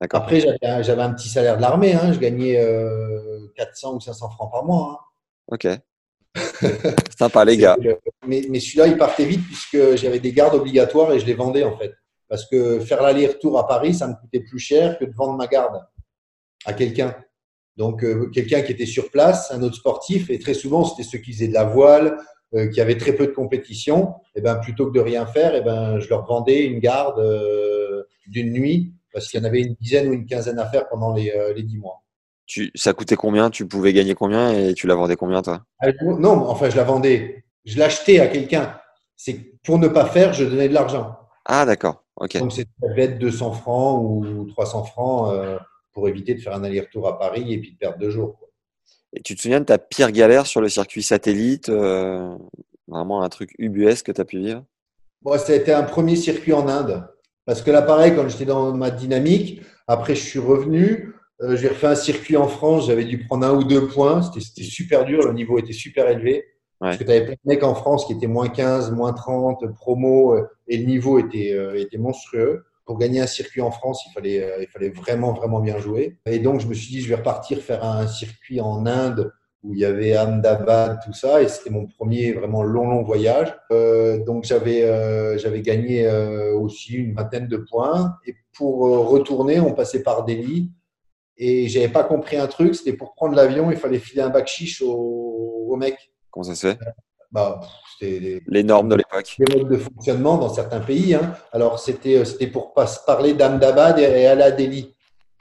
Après, j'avais un petit salaire de l'armée. Hein. Je gagnais euh, 400 ou 500 francs par mois. Hein. Ok. Sympa, les gars. Mais, mais celui-là, il partait vite puisque j'avais des gardes obligatoires et je les vendais en fait. Parce que faire l'aller-retour à Paris, ça me coûtait plus cher que de vendre ma garde à quelqu'un. Donc, euh, quelqu'un qui était sur place, un autre sportif, et très souvent, c'était ceux qui faisaient de la voile, euh, qui avaient très peu de compétition. Et ben, plutôt que de rien faire, et ben, je leur vendais une garde euh, d'une nuit parce qu'il y en avait une dizaine ou une quinzaine à faire pendant les, euh, les 10 mois. Tu, ça coûtait combien? Tu pouvais gagner combien et tu la vendais combien, toi? Non, enfin, je la vendais. Je l'achetais à quelqu'un. C'est pour ne pas faire, je donnais de l'argent. Ah, d'accord. Ok. Donc, c'était peut-être 200 francs ou 300 francs euh, pour éviter de faire un aller-retour à Paris et puis de perdre deux jours. Quoi. Et tu te souviens de ta pire galère sur le circuit satellite euh, Vraiment un truc ubuesque que tu as pu vivre? Bon, C'était un premier circuit en Inde. Parce que là, pareil, quand j'étais dans ma dynamique, après, je suis revenu. Euh, j'ai refait un circuit en France. J'avais dû prendre un ou deux points. C'était super dur. Le niveau était super élevé. Ouais. Parce que tu avais plein de mecs en France qui étaient moins 15, moins 30, promo, euh, et le niveau était, euh, était monstrueux. Pour gagner un circuit en France, il fallait, euh, il fallait vraiment, vraiment bien jouer. Et donc, je me suis dit, je vais repartir faire un circuit en Inde où il y avait Ahmedabad, tout ça, et c'était mon premier vraiment long, long voyage. Euh, donc j'avais euh, j'avais gagné euh, aussi une vingtaine de points. Et pour retourner, on passait par Delhi, et j'avais pas compris un truc, c'était pour prendre l'avion, il fallait filer un bac chiche au, au mec. Comment ça se fait? Bah, c'était les normes de l'époque. Les modes de fonctionnement dans certains pays. Hein. Alors c'était c'était pour pas parler d'Ahmedabad et aller à Delhi.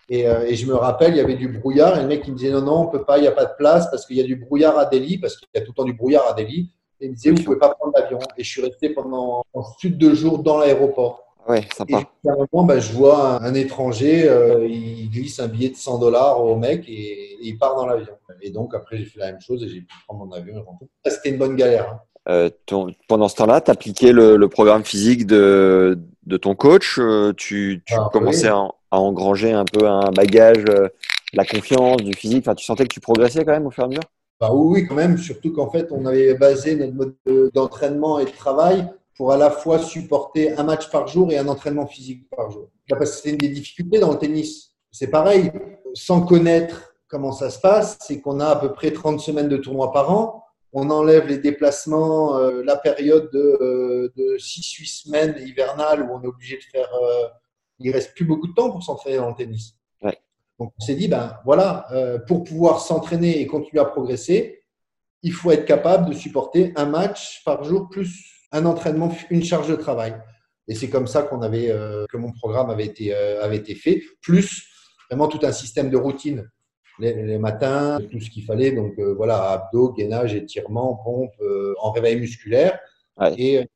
Et, euh, et, je me rappelle, il y avait du brouillard et le mec il me disait non, non, on peut pas, il n'y a pas de place parce qu'il y a du brouillard à Delhi, parce qu'il y a tout le temps du brouillard à Delhi. Et il me disait, vous ne pouvez pas prendre l'avion. Et je suis resté pendant plus de deux jours dans l'aéroport. Ouais, sympa. Et à un moment, bah, je vois un, un étranger, euh, il glisse un billet de 100 dollars au mec et, et, il part dans l'avion. Et donc après, j'ai fait la même chose et j'ai pu prendre mon avion et rentrer. C'était une bonne galère. Hein. Euh, ton, pendant ce temps-là, tu appliquais le, le, programme physique de, de ton coach. Euh, tu, tu ah, commençais oui. à, à, engranger un peu un bagage, euh, la confiance, du physique. Enfin, tu sentais que tu progressais quand même au fur et à mesure? Bah, Oui, oui, quand même. Surtout qu'en fait, on avait basé notre mode d'entraînement et de travail pour à la fois supporter un match par jour et un entraînement physique par jour. Parce que c'était une des difficultés dans le tennis. C'est pareil, sans connaître comment ça se passe, c'est qu'on a à peu près 30 semaines de tournoi par an on enlève les déplacements, euh, la période de, de 6-8 semaines hivernales où on est obligé de faire. euh, il reste plus beaucoup de temps pour s'entraîner dans le tennis. Ouais. Donc on s'est dit, ben voilà, euh, pour pouvoir s'entraîner et continuer à progresser, il faut être capable de supporter un match par jour plus un entraînement, une charge de travail. Et c'est comme ça qu'on avait, euh, que mon programme avait été, euh, avait été fait, plus vraiment tout un système de routine. Les, les matins, tout ce qu'il fallait, donc euh, voilà, abdos, gainage, étirement, pompe, en réveil musculaire. Ouais. Et,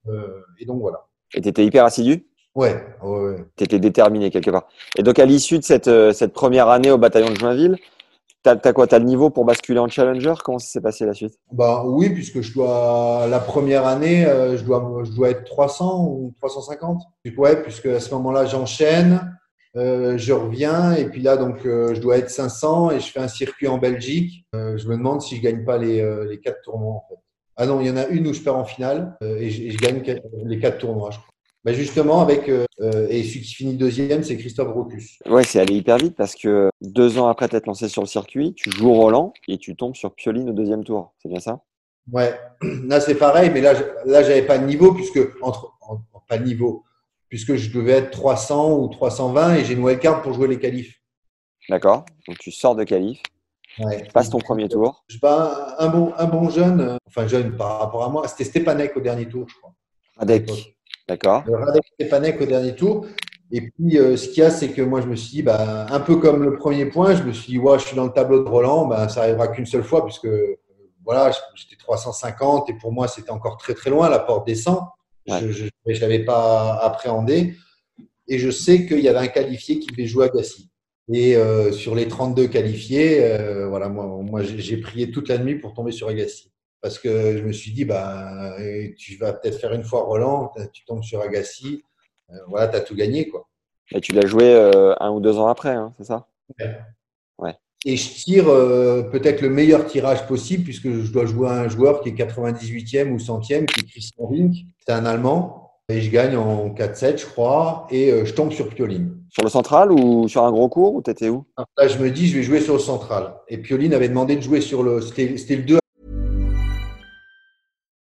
et donc voilà. Et tu étais hyper assidu? Ouais, ouais, ouais. Tu étais déterminé quelque part. Et donc, à l'issue de cette, cette première année au bataillon de Joinville, tu as, quoi Tu as le niveau pour basculer en challenger? Comment ça s'est passé la suite? Bah oui, puisque je dois la première année, euh, je dois je dois être 300 ou 350. Ouais, puisque à ce moment-là, j'enchaîne, euh, je reviens et puis là donc euh, je dois être 500 et je fais un circuit en Belgique. Je me demande si je gagne pas les les quatre tournois en fait. Ah non, il y en a une où je perds en finale et, je, et je gagne les quatre tournois. Je crois. Bah justement avec euh, euh, et celui qui finit deuxième, c'est Christophe Rocus. Ouais, c'est allé hyper vite parce que deux ans après t'être lancé sur le circuit, tu joues Roland et tu tombes sur Pioline au deuxième tour. C'est bien ça? Ouais, là c'est pareil, mais là, là j'avais pas de niveau puisque entre en- pas de niveau puisque je devais être 300 ou 320 et j'ai une wildcard pour jouer les qualifs. D'accord Donc, tu sors de qualif, Ouais. tu passes ton premier tour. Je bats un bon un bon jeune, euh, enfin jeune par rapport à moi, c'était Stepanek au dernier tour, je crois. Radek. D'accord Le Radek Stepanek au dernier tour. Et puis euh, ce qu'il y a, c'est que moi je me suis dit, bah, un peu comme le premier point, je me suis dit, ouais, je suis dans le tableau de Roland, bah, ça arrivera qu'une seule fois puisque euh, voilà, j'étais 350 et pour moi c'était encore très très loin, la porte descend. Ouais. Je ne l'avais pas appréhendé. Et je sais qu'il y avait un qualifié qui devait jouer à Gassi. Et euh, sur les 32 qualifiés, euh, voilà, moi, moi j'ai j'ai prié toute la nuit pour tomber sur Agassi. Parce que je me suis dit, bah, tu vas peut-être faire une fois Roland, tu tombes sur Agassi, euh, voilà, tu as tout gagné. Quoi. Et tu l'as joué euh, un ou deux ans après, hein, c'est ça? Et je tire euh, peut-être le meilleur tirage possible, puisque je dois jouer à un joueur qui est 98e ou 100e, qui est Christian Rink. C'est un Allemand. Et je gagne en 4-7, je crois, et je tombe sur Pioline. Sur le central ou sur un gros cours ou t'étais où? Là, je me dis, je vais jouer sur le central. Et Pioline avait demandé de jouer sur le. C'était c'était le 2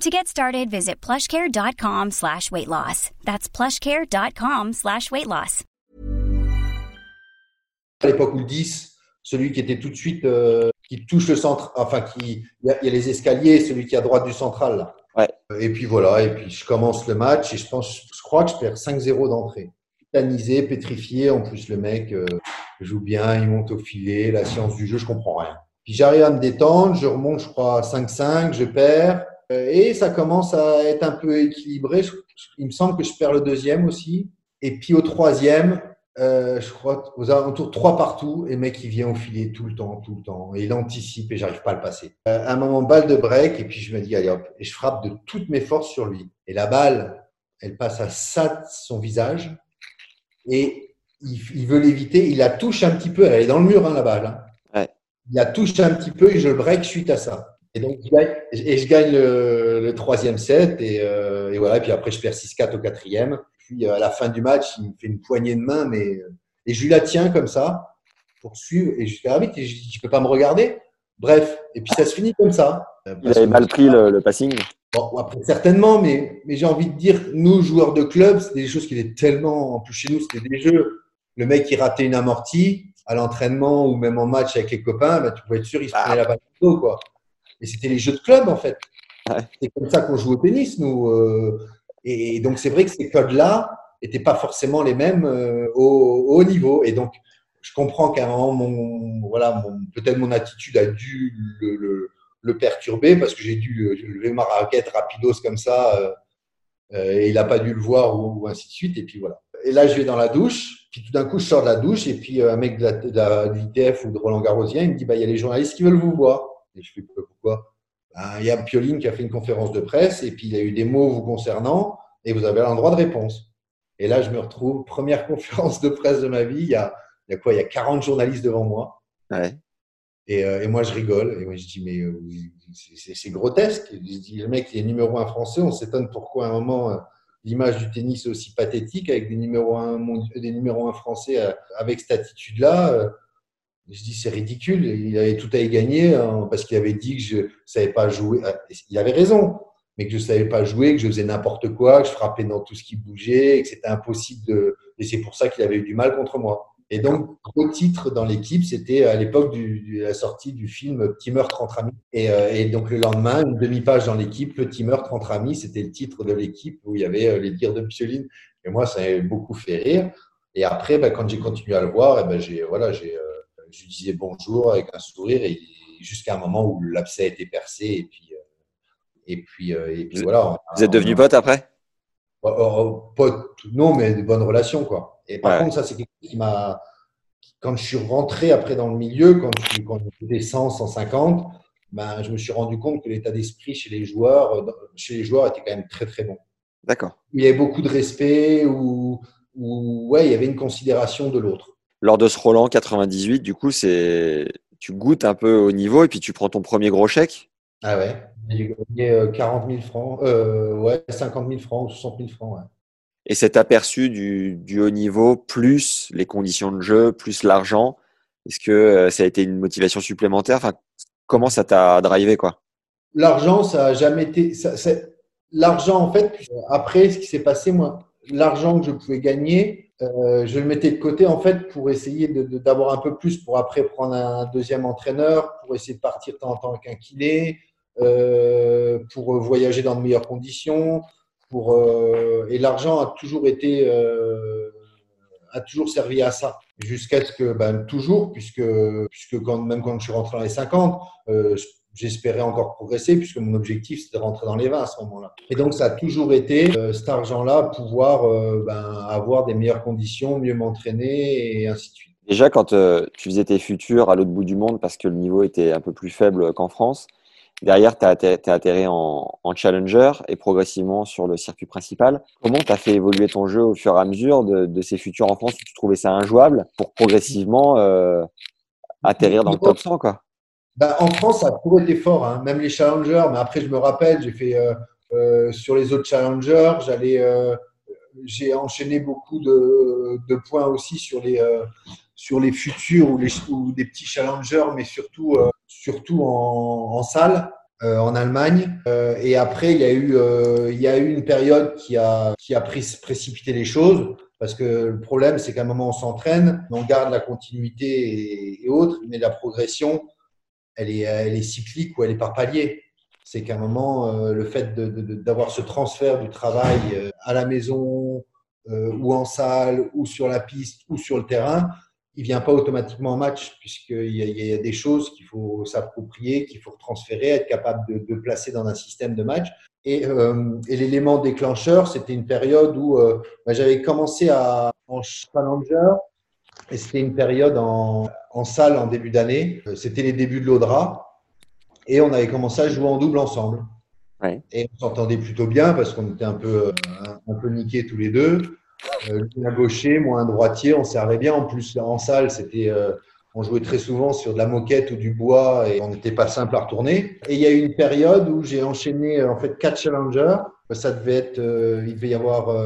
To get started, visit plushcare.com slash weight loss. That's plushcare.com slash weight loss. à l'époque où le 10, celui qui était tout de suite, euh, qui touche le centre, enfin, qui, il y, y a les escaliers, celui qui est à droite du central. Là. Ouais. Et puis voilà, et puis je commence le match et je pense, je crois que je perds 5-0 d'entrée. Tétanisé, pétrifié, en plus le mec euh, joue bien, il monte au filet, la science du jeu, je comprends rien. Puis j'arrive à me détendre, je remonte, je crois, à 5-5, je perds. Euh, Et ça commence à être un peu équilibré. Il me semble que je perds le deuxième aussi. Et puis au troisième, euh, je crois, aux alentours trois partout, et le mec, il vient au filet tout le temps, tout le temps. Et il anticipe et j'arrive pas à le passer. Euh, un moment, balle de break, et puis je me dis, allez hop, et je frappe de toutes mes forces sur lui. Et la balle, elle passe à ça son visage, et il, il veut l'éviter. Il la touche un petit peu, elle est dans le mur, hein, la balle. hein. Ouais. Il la touche un petit peu, et je le break suite à ça. Et donc, je gagne, et je gagne le, le troisième set, et, euh, et voilà, et puis après, je perds 6-4 au quatrième. Puis euh, à la fin du match, il me fait une poignée de main, mais euh, et je lui la tiens comme ça pour suivre. Et je fais ah vite, et je dis tu peux pas me regarder. Bref, et puis ça se finit comme ça. Euh, Il avait mal pris le, le passing. Bon, après, certainement, mais, mais j'ai envie de dire, nous, joueurs de club, c'est des choses qui étaient tellement. En plus, chez nous, c'était des jeux. Le mec, il ratait une amortie à l'entraînement ou même en match avec les copains, bah, tu pouvais être sûr, il se prenait la balle quoi. Et c'était les jeux de club, en fait. Ouais. C'est comme ça qu'on joue au tennis, nous. euh, et, donc, c'est vrai que ces codes-là n'étaient pas forcément les mêmes euh, au, au haut niveau. Et donc, je comprends qu'à un moment, mon, voilà, mon, peut-être mon attitude a dû le, le, le perturber parce que j'ai dû euh, lever ma raquette rapidos comme ça et il n'a pas dû le voir ou, ou ainsi de suite. Et puis voilà. Et là, je vais dans la douche. Puis tout d'un coup, je sors de la douche et puis un mec de l'ITF ou de Roland Garrosien, il me dit bah, il y a les journalistes qui veulent vous voir. Et je fais pourquoi? Ben, Il y a Pioline qui a fait une conférence de presse et puis il y a eu des mots vous concernant et vous avez un droit de réponse. Et là, je me retrouve, première conférence de presse de ma vie, il y a, il y a quoi? Il y a 40 journalistes devant moi. Ouais. Et, euh, et, moi, je rigole. Et moi, je dis, mais euh, c'est grotesque. Je dis, le mec, il est numéro un français. On s'étonne pourquoi à un moment, euh, l'image du tennis est aussi pathétique avec des numéros un, des numéros un français avec cette attitude-là. Je dis, c'est ridicule. Il avait tout à y gagner hein, parce qu'il avait dit que je ne savais pas jouer. Il avait raison, mais que je ne savais pas jouer, que je faisais n'importe quoi, que je frappais dans tout ce qui bougeait, et que c'était impossible de. Et c'est pour ça qu'il avait eu du mal contre moi. Et donc, gros titre dans l'équipe, c'était à l'époque de la sortie du film Petit meurtre entre amis. Et, euh, et donc, le lendemain, une demi-page dans l'équipe, Petit meurtre entre amis, c'était le titre de l'équipe où il y avait euh, les dires de Micheline. Et moi, ça m'a beaucoup fait rire. Et après, bah, quand j'ai continué à le voir, et ben, j'ai, voilà, j'ai, euh, je lui disais bonjour avec un sourire et jusqu'à un moment où l'abcès a été percé. Et puis, et puis, et puis voilà. Vous êtes devenu pote après? Oh, oh, oh, Pote, non, mais de bonnes relations, quoi. Et par contre, ça, c'est quelque chose qui m'a. Quand je suis rentré après dans le milieu, quand, je, quand j'étais 100, 150, ben, je me suis rendu compte que l'état d'esprit chez les joueurs, euh, chez les joueurs était quand même très très bon. D'accord. Il y avait beaucoup de respect ou, ou ouais, il y avait une considération de l'autre. Lors de ce Roland 98, du coup, c'est tu goûtes un peu au niveau et puis tu prends ton premier gros chèque. Ah ouais. J'ai gagné 40 euh, 000 francs, euh, ouais, 50 000 francs ou 60 000 francs. Ouais et cet aperçu du, du, haut niveau, plus les conditions de jeu, plus l'argent, est-ce que euh, ça a été une motivation supplémentaire? Enfin, Comment ça t'a drivé quoi? L'argent, ça a jamais été. L'argent, en fait, après ce qui s'est passé, moi, l'argent que je pouvais gagner, euh, je le mettais de côté en fait pour essayer d'avoir un peu plus pour après prendre un deuxième entraîneur, pour essayer de partir de temps en temps avec un kiné, euh, pour voyager dans de meilleures conditions, pour, euh, et l'argent a toujours été, euh, a toujours servi à ça. Jusqu'à ce que, ben, toujours, puisque, puisque quand, même quand je suis rentré dans les 50, euh, j'espérais encore progresser puisque mon objectif c'était de rentrer dans les 20 à ce moment-là. Et donc ça a toujours été cet argent-là, pouvoir ben, avoir des meilleures conditions, mieux m'entraîner et ainsi de suite. Déjà quand tu faisais tes futurs à l'autre bout du monde parce que le niveau était un peu plus faible qu'en France, Derrière, tu as, atterri en, challenger et progressivement sur le circuit principal. Comment tu as fait évoluer ton jeu au fur et à mesure de, ces futurs en France où tu trouvais ça injouable pour progressivement euh, atterrir dans le top 100 quoi? Bah, En France, ça a toujours été fort, hein. même les challengers. Mais après, je me rappelle, j'ai fait euh, euh, sur les autres challengers, j'allais, j'ai enchaîné beaucoup de, points aussi sur les, sur les futurs ou, les, ou des petits challengers, mais surtout surtout en, salle. Euh, en Allemagne. Euh, et après, il y, a eu, euh, il y a eu une période qui a, qui a précipité les choses. Parce que le problème, c'est qu'à un moment, on s'entraîne, on garde la continuité et, autres, mais la progression, elle est, elle est cyclique ou elle est par palier. C'est qu'à un moment, le fait d'avoir ce transfert du travail à la maison ou en salle ou sur la piste ou sur le terrain, il vient pas automatiquement en match, puisqu'il y, a des choses qu'il faut s'approprier, qu'il faut transférer, être capable de, placer dans un système de match. Et, euh, l'élément déclencheur, c'était une période où euh, bah, j'avais commencé à, en challenger, et c'était une période en, salle en début d'année. Euh, c'était les débuts de l'Audra, et on avait commencé à jouer en double ensemble. Et on s'entendait plutôt bien parce qu'on était un peu, un peu niqués tous les deux. Euh, un gaucher, moi un droitier, on servait bien. En plus, en salle, c'était, euh, on jouait très souvent sur de la moquette ou du bois et on n'était pas simple à retourner. Et il y a eu une période où j'ai enchaîné en fait quatre challengers. Ça devait être, euh, il devait y avoir,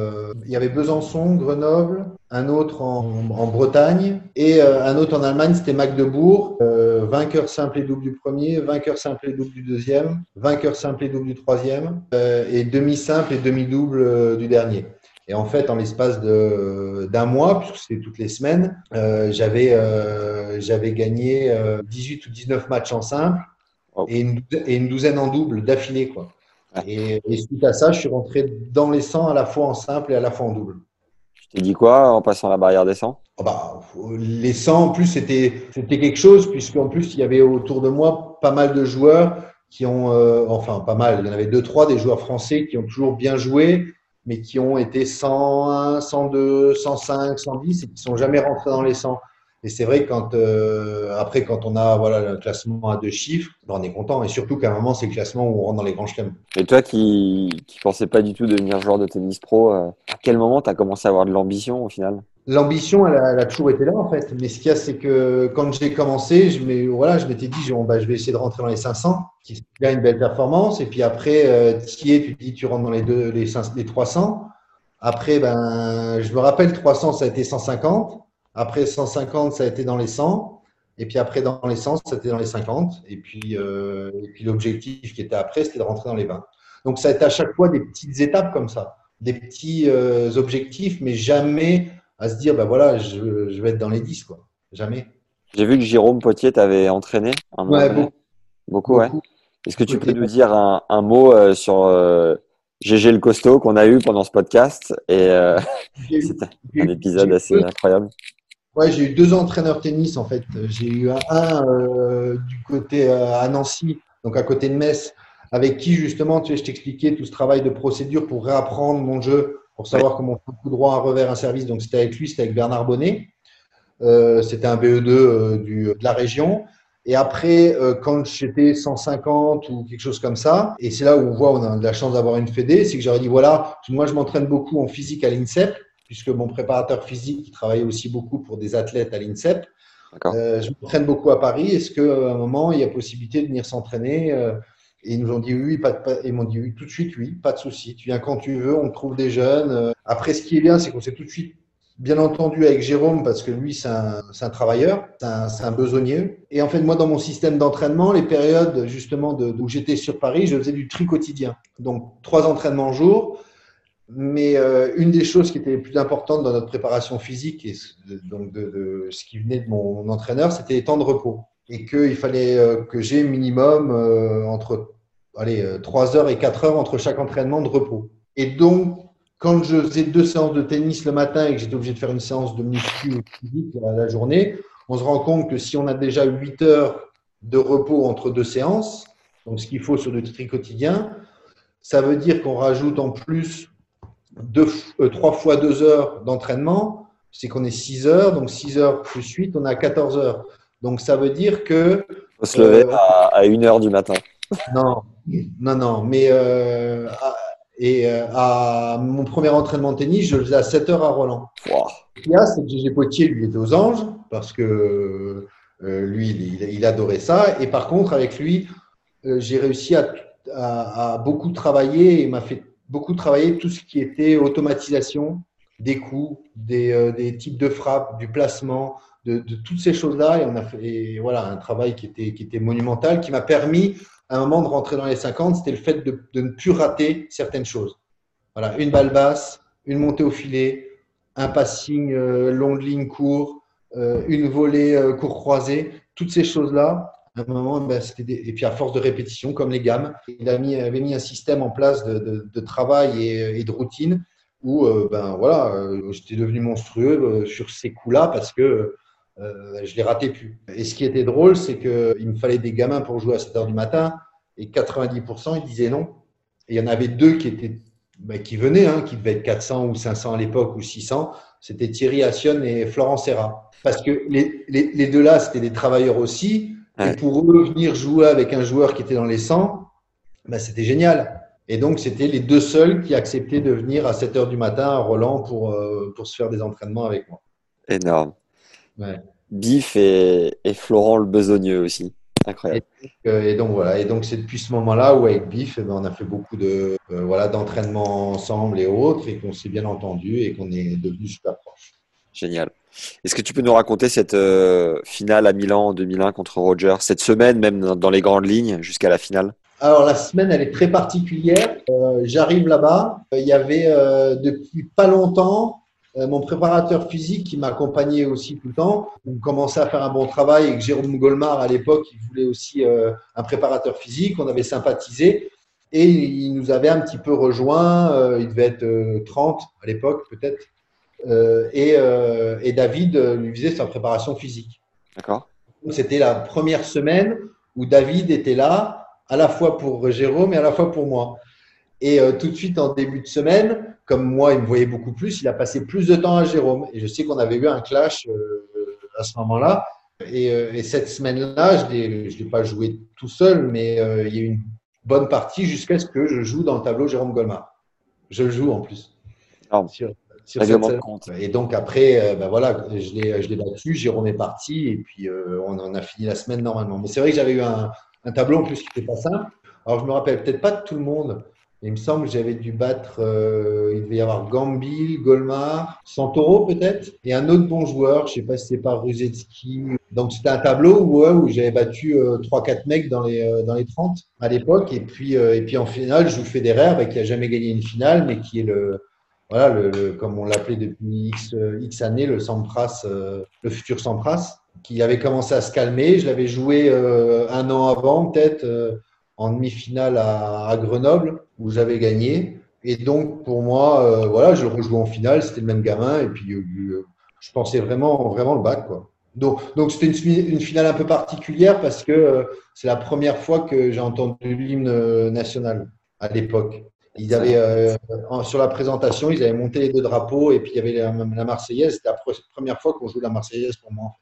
il y avait Besançon, Grenoble, un autre en, en Bretagne et un autre en Allemagne, c'était Magdebourg, vainqueur simple et double du premier, vainqueur simple et double du deuxième, vainqueur simple et double du troisième et demi simple et demi double du dernier. Et en fait, en l'espace d'un mois, puisque c'était toutes les semaines, euh, j'avais euh, j'avais gagné 18 euh, ou 19 matchs en simple et, une, et, une, douzaine en double d'affilée. quoi. Et, suite à ça, je suis rentré dans les 100 à la fois en simple et à la fois en double. Tu t'es dit quoi en passant la barrière des 100 oh bah, Les 100, en plus, c'était quelque chose, puisqu'en plus, il y avait autour de moi pas mal de joueurs qui ont, enfin pas mal, il y en avait deux, trois des joueurs français qui ont toujours bien joué mais qui ont été 101, 102, 105, 110 et qui sont jamais rentrés dans les 100. Et c'est vrai quand, euh, après, quand on a voilà, le classement à deux chiffres, ben, on est content. Et surtout qu'à un moment, c'est le classement où on rentre dans les grands chelems. Et toi qui qui pensais pas du tout devenir joueur de tennis pro, euh, à quel moment tu as commencé à avoir de l'ambition au final? L'ambition, elle, a- elle a toujours été là en fait. Mais ce qu'il y a, c'est que quand j'ai commencé, je m'ai- voilà, je m'étais dit, bon, bah, je vais essayer de rentrer dans les 500, qui déjà une belle performance. Et puis après, euh, tu es, tu dis, tu rentres dans les, deux, les, 500 les 300. Après, ben, je me rappelle, 300, ça a été 150. Après 150, ça a été dans les 100. Et puis après, dans les 100, c'était dans les 50. Et puis, euh, et puis l'objectif qui était après, c'était de rentrer dans les 20. Donc, ça a été à chaque fois des petites étapes comme ça, des petits euh, objectifs, mais jamais à se dire, bah voilà, je, je vais être dans les 10, quoi. Jamais. J'ai vu que Jérôme Potier t'avait entraîné un Ouais, donné. beaucoup. Beaucoup, ouais. beaucoup. Est-ce que tu peux nous dire un, un mot euh, sur GG le costaud qu'on a eu pendant ce podcast et j'ai un épisode assez incroyable. Ouais, j'ai eu deux entraîneurs tennis en fait. J'ai eu un, un, euh, du côté euh, à Nancy, donc à côté de Metz, avec qui justement, tu sais, je t'expliquais tout ce travail de procédure pour réapprendre mon jeu, pour savoir comment on fait un coup droit, un revers, un service. Donc c'était avec lui, c'était avec Bernard Bonnet. Euh, c'était un BE2 euh, du, de la région. Et après, euh, quand j'étais 150 ou quelque chose comme ça, et c'est là où on voit on a de la chance d'avoir une fédé, c'est que j'aurais dit voilà, moi je m'entraîne beaucoup en physique à l'INSEP, puisque mon préparateur physique il travaillait aussi beaucoup pour des athlètes à l'INSEP. Euh, je m'entraîne beaucoup à Paris. Est-ce qu'à un moment il y a possibilité de venir s'entraîner euh, Et ils nous ont dit oui, pas de- pas- ils m'ont dit oui tout de suite, oui, pas de souci. Tu viens quand tu veux, on trouve des jeunes. Euh, Après, ce qui est bien, c'est qu'on s'est tout de suite bien entendu avec Jérôme parce que lui, c'est un, c'est un travailleur, c'est un, c'est un besogneux. Et en fait, moi, dans mon système d'entraînement, les périodes justement de, où j'étais sur Paris, je faisais du tri quotidien. Donc, trois entraînements jour. Mais euh, une des choses qui était les plus importantes dans notre préparation physique, et donc de, ce qui venait de mon entraîneur, c'était les temps de repos. Et qu'il fallait euh, que j'ai minimum euh, entre allez, euh, 3 heures et 4 heures entre chaque entraînement de repos. Et donc, quand je faisais deux séances de tennis le matin et que j'étais obligé de faire une séance de muscu ou physique la, la journée, on se rend compte que si on a déjà 8 heures de repos entre deux séances, donc ce qu'il faut sur le tri quotidien, ça veut dire qu'on rajoute en plus deux, euh, 3 fois 2 heures d'entraînement, c'est qu'on est 6 heures, donc 6 heures plus 8, on a 14 heures. Donc ça veut dire que Faut se lever Euh, à, à 1h du matin. non, non, non, mais euh, à- et euh, à mon premier entraînement de tennis, je le faisais à 7 heures à Roland. Wouah. Ce qu'il y a, c'est que Gégé Potier, lui, était aux anges, parce que euh, lui, il, il- il adorait ça. Et par contre, avec lui, euh, j'ai réussi à, à- à beaucoup travailler et m'a fait beaucoup travailler tout ce qui était automatisation des coups, des, euh, des types de frappes, du placement, de, toutes ces choses-là. Et on a fait voilà, un travail qui était, qui était monumental, qui m'a permis à un moment de rentrer dans les 50, c'était le fait de, ne plus rater certaines choses. Voilà, une balle basse, une montée au filet, un passing euh, long de ligne court, euh, une volée court croisée, toutes ces choses-là. Moment, ben, et puis à force de répétition, comme les gammes, il avait mis un système en place de, travail et, de routine où euh, ben voilà, euh, j'étais devenu monstrueux euh, sur ces coups-là parce que euh, je les ratais plus. Et ce qui était drôle, c'est que il me fallait des gamins pour jouer à 7 heures du matin et 90% ils disaient non. Et il y en avait deux qui étaient ben, qui venaient, hein, qui devaient être 400 ou 500 à l'époque ou 600. C'était Thierry Assion et Florent Serra. Parce que les, les, les deux là, c'était des travailleurs aussi. Ouais. Et pour eux, venir jouer avec un joueur qui était dans les 100, ben, c'était génial. Et donc, c'était les deux seuls qui acceptaient de venir à 7 heures du matin à Roland pour, euh, pour se faire des entraînements avec moi. Énorme. Ouais. Biff et, et Florent le besogneux aussi. Incroyable. Euh, Et donc voilà, et donc c'est depuis ce moment-là où avec Biff, eh ben, on a fait beaucoup de euh, voilà d'entraînements ensemble et autres, et qu'on s'est bien entendu et qu'on est devenu super proches. Génial. Est-ce que tu peux nous raconter cette euh, finale à Milan en 2001 contre Roger, cette semaine même dans, les grandes lignes jusqu'à la finale? Alors la semaine, elle est très particulière. Euh, J'arrive là-bas, Euh, il y avait depuis pas longtemps mon préparateur physique qui m'accompagnait aussi tout le temps. On commençait à faire un bon travail avec Jérôme Golmar à l'époque, il voulait aussi un préparateur physique. On avait sympathisé et il nous avait un petit peu rejoint. Il devait être euh, 30 à l'époque peut-être. Euh, et, euh, et David euh, lui faisait sa préparation physique. D'accord? C'était la première semaine où David était là, à la fois pour Jérôme et à la fois pour moi. Et euh, tout de suite, en début de semaine, comme moi, il me voyait beaucoup plus, il a passé plus de temps à Jérôme. Et je sais qu'on avait eu un clash euh, à ce moment-là. Et, euh, et, cette semaine-là, je ne l'ai pas joué tout seul, mais il y a eu une bonne partie jusqu'à ce que je joue dans le tableau Jérôme Golmar. Je le joue en plus. Ah, sur, sur cette compte. Et donc après, ben voilà, je l'ai battu, Jérôme est parti, et puis on en a fini la semaine normalement. Mais c'est vrai que j'avais eu un, un, tableau en plus qui n'était pas simple. Alors je me rappelle peut-être pas de tout le monde, il me semble que j'avais dû battre, euh, il devait y avoir Gambil, Golmar, Santoro peut-être, et un autre bon joueur, je sais pas si c'est pas Ruzetski. Donc c'était un tableau où, où j'avais battu euh, 3-4 mecs dans les, euh, dans les 30 à l'époque. Et puis, euh, et puis en finale, je joue Federer, bah, qui a jamais gagné une finale, mais qui est le, voilà, le, comme on l'appelait depuis X, X, années, le Sampras, le futur Sampras, qui avait commencé à se calmer. Je l'avais joué un an avant peut-être en demi-finale à, Grenoble où j'avais gagné. Et donc, pour moi, euh, voilà, je rejoue en finale, c'était le même gamin, et puis euh, je pensais vraiment, vraiment le battre. Quoi. Donc, c'était une, finale un peu particulière parce que euh, c'est la première fois que j'ai entendu l'hymne national à l'époque. Ils avaient, sur la présentation, ils avaient monté les deux drapeaux, et puis il y avait la, la Marseillaise. C'était la première fois qu'on joue la Marseillaise pour moi.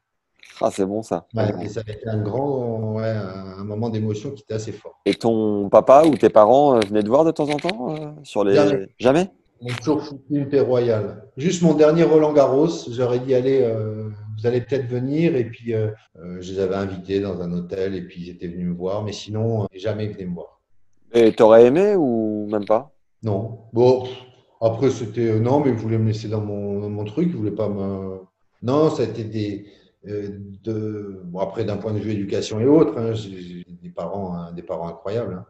Ah, c'est bon ça. et ça a été un grand ouais, un moment d'émotion qui était assez fort. Et ton papa ou tes parents euh, venaient te voir de temps en temps euh, sur les Jamais. Jamais m'ont toujours foutu une paix royale. Juste mon dernier Roland Garros, j'aurais dit allez, euh, vous allez peut-être venir. Et puis je les avais invités dans un hôtel et puis ils étaient venus me voir. Mais sinon, jamais venus me voir. Et t'aurais aimé ou même pas? Non. Bon, après c'était non, mais ils voulaient me laisser dans mon, dans mon truc. Ils voulaient pas me. Non, ça a été des euh, de, bon, après, d'un point de vue éducation et autres, hein, j'ai des parents, hein, des parents incroyables.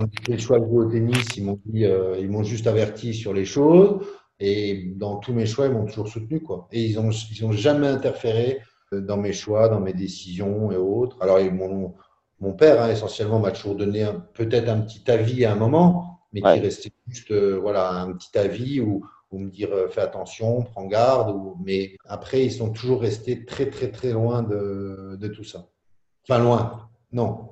Hein. Les choix de jouer au tennis, ils m'ont euh, ils m'ont juste averti sur les choses. Et dans tous mes choix, ils m'ont toujours soutenu, quoi. Et ils ont, ils ont jamais interféré euh, dans mes choix, dans mes décisions et autres. Alors, mon, mon père, hein, essentiellement, m'a toujours donné peut-être un petit avis à un moment, mais qui restait juste, voilà, un petit avis où, ou me dire euh, fais attention, prends garde. Ou... Mais après, ils sont toujours restés très, très, très loin de, de tout ça. Enfin, loin, non.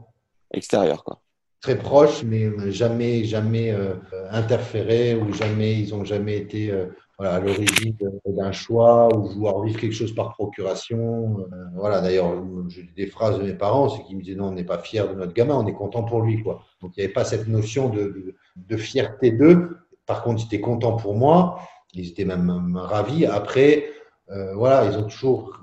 Extérieur, quoi. Très proche, mais jamais, jamais euh, interféré ou jamais, ils n'ont jamais été euh, voilà, à l'origine d'un choix ou vouloir vivre quelque chose par procuration. voilà, d'ailleurs, j'ai des phrases de mes parents, c'est qu'ils me disaient non, on n'est pas fier de notre gamin, on est content pour lui. Quoi. Donc, il n'y avait pas cette notion de, de, fierté d'eux, par contre, ils étaient contents pour moi. Ils étaient même, ravis. Après, euh, voilà, ils ont toujours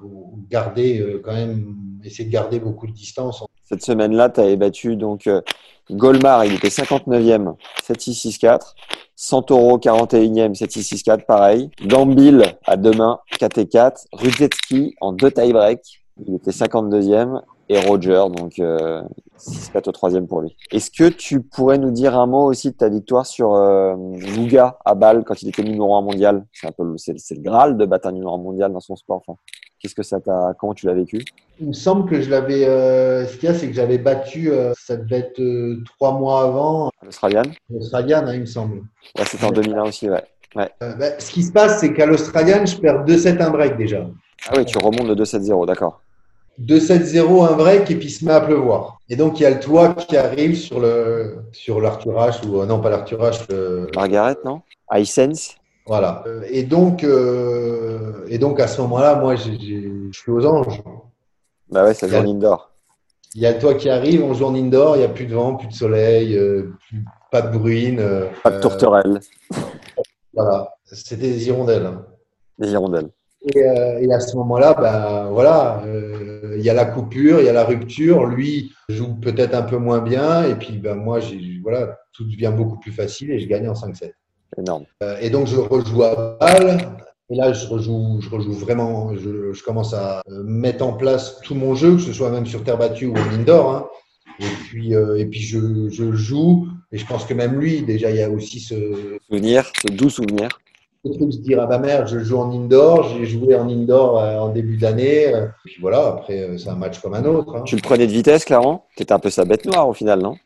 gardé, euh, quand même, essayé de garder beaucoup de distance. Cette semaine-là, tu avais battu donc euh, Golmar, il était 59e, 7-6-6-4. Santoro, 41e, 7-6-6-4, pareil. Gambil à deux mains, 4-4. Rudzetski en deux tie-break, il était 52e et Roger, donc euh, 6-4 au troisième pour lui. Est-ce que tu pourrais nous dire un mot aussi de ta victoire sur euh, Luga à Bâle quand il était numéro 1 mondial? C'est un peu c'est, le Graal de battre un numéro 1 mondial dans son sport. Enfin, qu'est-ce que ça t'a Comment tu l'as vécu? Il me semble que je l'avais. Euh, ce qu'il y a, c'est que j'avais battu. Euh, ça devait être euh, trois mois avant. L'Australian. L'Australian, hein, il me semble. Ouais, c'était en 2001 aussi, ouais. ouais. Bah, ce qui se passe, c'est qu'à l'Australian, je perds 2-7 un break déjà. Ah oui, tu remontes de 2-7-0, d'accord. 2-7-0, un break, et puis il se met à pleuvoir. Et donc, il y a le toit qui arrive sur le sur l'Arthur H, ou non, pas l'Arthur H. Le... Margaret, non? iSense Voilà. Et donc, et donc à ce moment-là, moi, je suis aux anges. Bah ouais, ça joue en indoor. Il y a le toit qui arrive, on joue en indoor, il n'y a plus de vent, plus de soleil, euh, plus, pas de bruine. Euh, pas de tourterelle. voilà, c'était des hirondelles. Hein. Des hirondelles. Et, euh, et, à ce moment-là, ben voilà, euh, il y a la coupure, il y a la rupture. Lui joue peut-être un peu moins bien, et puis ben moi, voilà, tout devient beaucoup plus facile et je gagne en 5-7. Énorme. Euh, et donc je rejoue à balle. Et là, je rejoue, je rejoue vraiment. Je, je, commence à mettre en place tout mon jeu, que ce soit même sur terre battue ou en indoor. Hein. Et puis, euh, et puis je, je, joue. Et je pense que même lui, déjà, il y a aussi ce souvenir, ce doux souvenir le truc se dire ah bah merde je joue en indoor j'ai joué en indoor euh, en début d'année euh, puis voilà après euh, c'est un match comme un autre hein. tu le prenais de vitesse clairement c'était un peu sa bête noire au final non?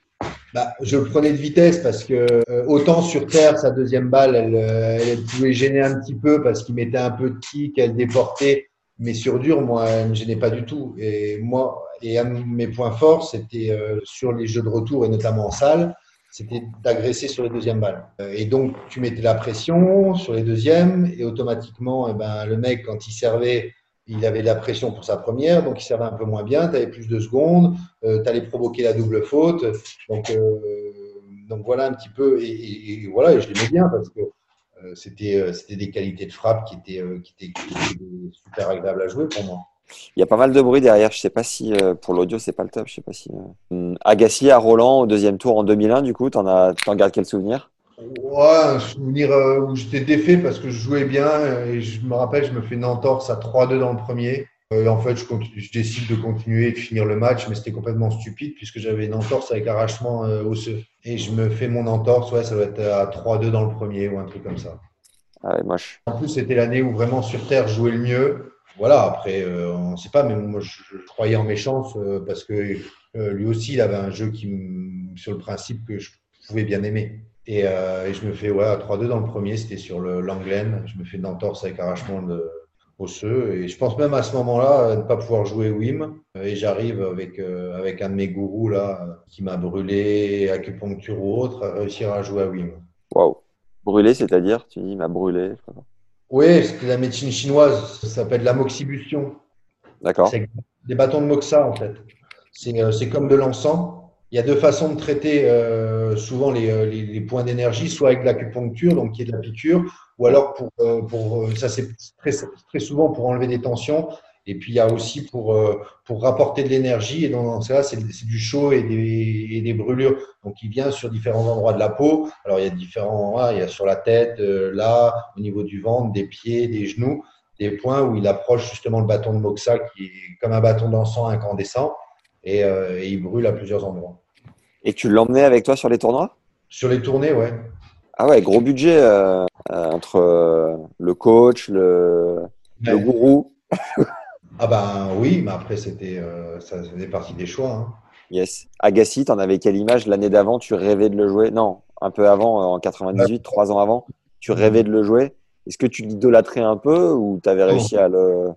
Bah, je le prenais de vitesse parce que euh, autant sur terre sa deuxième balle elle, elle pouvait gêner un petit peu parce qu'il mettait un peu de kick elle déportait mais sur dur moi elle me gênait pas du tout et moi et un de mes points forts c'était sur les jeux de retour et notamment en salle c'était d'agresser sur les deuxièmes balles. Euh, et donc, tu mettais la pression sur les deuxièmes et automatiquement, eh ben, le mec, quand il servait, il avait de la pression pour sa première, donc il servait un peu moins bien, tu avais plus de secondes, euh, tu allais provoquer la double faute. Donc, euh, donc voilà un petit peu, et, et, voilà, je l'aimais bien parce que euh, c'était euh, c'était des qualités de frappe qui étaient, qui, étaient, qui étaient super agréables à jouer pour moi. Il y a pas mal de bruit derrière. Je sais pas si pour l'audio c'est pas le top. Je sais pas si. Agassi à Roland au deuxième tour en 2001. Du coup, t'en as, t'en gardes quel souvenir? Ouais, un souvenir euh, où j'étais défait parce que je jouais bien et je me rappelle, je me fais une entorse à 3-2 dans le premier. Euh, Et en fait, je, continue, je décide de continuer et de finir le match, mais c'était complètement stupide puisque j'avais une entorse avec arrachement euh, osseux. Et je me fais mon entorse, ouais, ça doit être à 3-2 dans le premier ou un truc comme ça. Ah ouais, moche. En plus, c'était l'année où vraiment sur Terre, je jouais le mieux. Voilà, après, euh, on ne sait pas, mais moi, je, je croyais en mes chances euh, parce que euh, lui aussi, il avait un jeu qui, sur le principe que je pouvais bien aimer. Et, euh, et je me fais ouais, à 3-2 dans le premier, c'était sur l'Anglaine. Je me fais une entorse avec arrachement de osseux. Et je pense même à ce moment-là euh, ne pas pouvoir jouer Wim. Et j'arrive avec, euh, avec un de mes gourous là, qui m'a brûlé, acupuncture ou autre, à réussir à jouer à Wim. Waouh. Brûlé, c'est-à-dire Tu dis, il m'a brûlé. Oui, c'était la médecine chinoise. Ça s'appelle l'amoxibustion. D'accord. C'est des bâtons de moxa, en fait. C'est euh, comme de l'encens. Il y a deux façons de traiter euh, souvent les, euh, les, points d'énergie, soit avec l'acupuncture, donc qui est de la piqûre, ou alors pour, euh, euh, ça c'est très, souvent pour enlever des tensions. Et puis il y a aussi pour, rapporter de l'énergie. Et dans ce cas-là, c'est du chaud et des, brûlures. Donc il vient sur différents endroits de la peau. Alors il y a différents, ah, il y a sur la tête, là, au niveau du ventre, des pieds, des genoux, des points où il approche justement le bâton de moxa qui est comme un bâton d'encens incandescent et il brûle à plusieurs endroits. Et tu l'emmenais avec toi sur les tournois? Sur les tournées, ouais. Ah ouais, gros budget euh, euh, entre euh, le coach, le, gourou. Ah ben oui, mais après c'était euh, ça faisait partie des choix. hein. Yes. Agassi, t'en avais quelle image? L'année d'avant Tu rêvais de le jouer? Non, un peu avant, en 98, trois ans avant. Tu rêvais de le jouer? Est-ce que tu l'idolâtrais un peu ou tu avais réussi à le,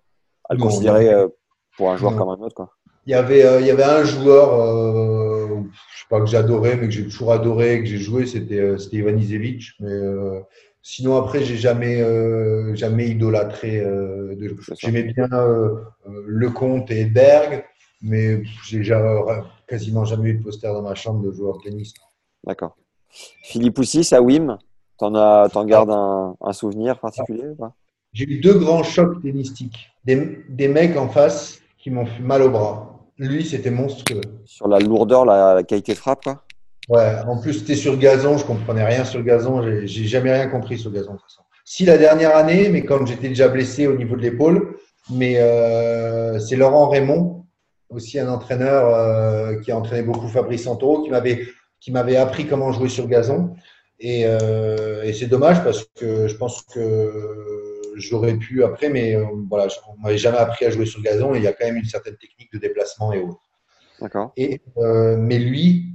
à le Non, considérer non. pour un joueur Non. comme un autre quoi? Il y avait euh, il y avait un joueur, pas que j'adorais, mais que j'ai toujours adoré, que j'ai joué, c'était euh, c'était Ivan Izevich. Mais euh, sinon après j'ai jamais euh, jamais idolâtré. euh, de-. J'aimais bien euh, Lecomte et Berg, mais j'ai ja- quasiment jamais eu de poster dans ma chambre de joueur de tennis. D'accord. Philippe Poussis à Wim, t'en as, t'en gardes un, un souvenir particulier J'ai eu deux grands chocs tennistiques. Des, des mecs en face qui m'ont fait mal au bras. Lui, c'était monstrueux. Sur la lourdeur, la, la qualité de frappe quoi Ouais, en plus, c'était sur gazon. Je comprenais rien sur gazon. J'ai- jamais rien compris sur gazon, de toute façon. Si la dernière année, mais comme j'étais déjà blessé au niveau de l'épaule, mais euh, c'est Laurent Raymond, aussi un entraîneur euh, qui a entraîné beaucoup Fabrice Santoro, qui m'avait qui m'avait appris comment jouer sur gazon. Et, euh, et c'est dommage parce que je pense que j'aurais pu après, mais euh, voilà, on m'avait jamais appris à jouer sur gazon. Et il y a quand même une certaine technique de déplacement et autres. D'accord. Et, euh, mais lui,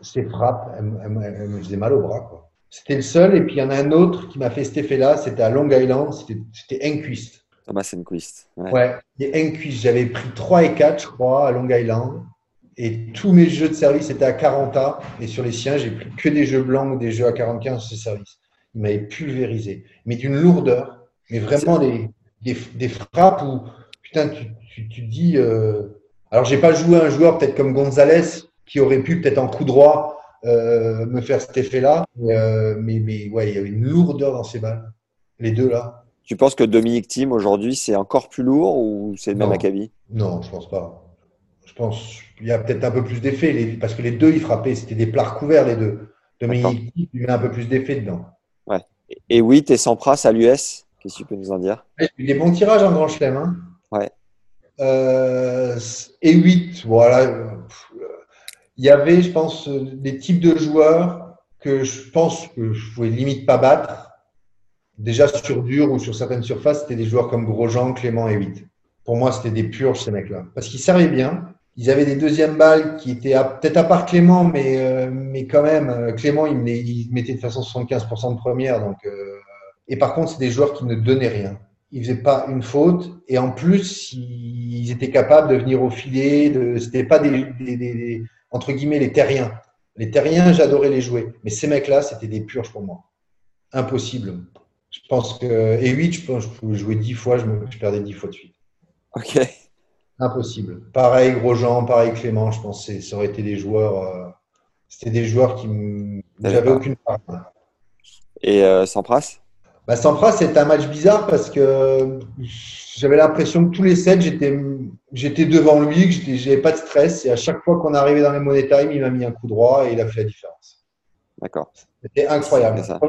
ses frappes, elles, elles- elles me faisaient mal au bras. C'était le seul. Et puis il y en a un autre qui m'a fait cet effet-là. C'était à Long Island. C'était Enquist. Thomas Enquist. Ouais. Ouais, Enquist. J'avais pris 3 et 4, je crois, à Long Island. Et tous mes jeux de service étaient à 40 A. Et sur les siens, j'ai pris que des jeux blancs ou des jeux à 45 sur ces services. Il m'avait pulvérisé. Mais d'une lourdeur. Mais vraiment des, des, des frappes où, putain, tu, tu, dis. euh, Alors, j'ai pas joué un joueur peut-être comme Gonzalez qui aurait pu peut-être en coup droit euh, me faire cet effet-là. Euh, mais, mais ouais, il y avait une lourdeur dans ces balles. Les deux là. Tu penses que Dominique Thiem aujourd'hui c'est encore plus lourd ou c'est le même Non. acabit Non, je pense pas. Je pense qu'il y a peut-être un peu plus d'effet, parce que les deux, ils frappaient, c'était des plats recouverts, les deux. Dominique, il met un peu plus d'effet dedans. Et oui, t'es sans pras à l'US. Qu'est-ce que tu peux nous en dire? J'ai eu des bons tirages en grand chelem. Hein. Ouais. Euh, et 8, voilà. Il y avait, je pense, des types de joueurs que je pense que je pouvais limite pas battre. Déjà sur dur ou sur certaines surfaces, c'était des joueurs comme Grosjean, Clément et 8. Pour moi, c'était des purges, ces mecs-là. Parce qu'ils servaient bien. Ils avaient des deuxièmes balles qui étaient peut-être à part Clément, mais, euh, mais quand même, euh, Clément, il, il mettait de toute façon 75% de première. Donc, euh, et par contre, c'est des joueurs qui ne donnaient rien. Ils faisaient pas une faute. Et en plus, ils étaient capables de venir au filet. De, c'était pas des, des, des- des- entre guillemets, les terriens. Les terriens, j'adorais les jouer. Mais ces mecs-là, c'était des purges pour moi. Impossible. Je pense que, et 8, je pense que je pouvais jouer 10 fois, je, me, je perdais 10 fois de suite. Ok. Impossible. Pareil Grosjean, pareil Clément, je pense que ça aurait été des joueurs. Euh, C'était des joueurs qui. J'avais aucune part. Et euh, Sampras? Bah, Sampras, c'était un match bizarre parce que j'avais l'impression que tous les sets, j'étais, j'étais devant lui, que j'avais pas de stress. Et à chaque fois qu'on arrivait dans les money time, il m'a mis un coup droit et il a fait la différence. D'accord. C'était incroyable. C'est ça.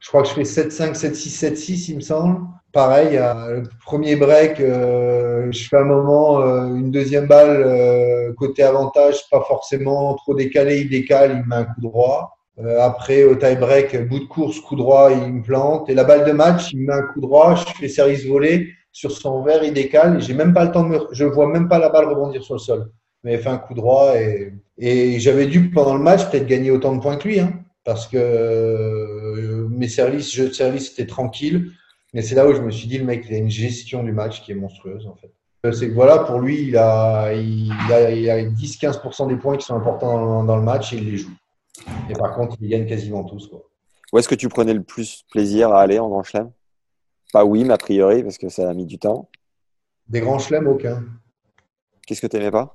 Je crois que je fais 7-5, 7-6, 7-6, il me semble. Pareil, à- le premier break, euh, je fais un moment, euh, une deuxième balle, euh, côté avantage, pas forcément trop décalé, il décale, il me met un coup droit. Euh, après, au tie break, bout de course, coup droit, il me plante. Et la balle de match, il me met un coup droit, je fais service volé sur son verre, il décale. J'ai même pas le temps de me, je vois même pas la balle rebondir sur le sol. Mais il fait un coup droit et, et j'avais dû, pendant le match, peut-être gagner autant de points que lui, hein, parce que euh, mes services, jeux de service, c'était tranquille. Mais c'est là où je me suis dit, le mec, il a une gestion du match qui est monstrueuse, en fait. Euh, C'est que voilà, pour lui, il a, il a, il a 10-15% des points qui sont importants dans le match et il les joue. Et par contre, il gagne quasiment tous. Quoi. Où est-ce que tu prenais le plus plaisir à aller en Grand Chelem? Pas oui, mais a priori, parce que ça a mis du temps. Des grands chelems, aucun. Qu'est-ce que tu n'aimais pas?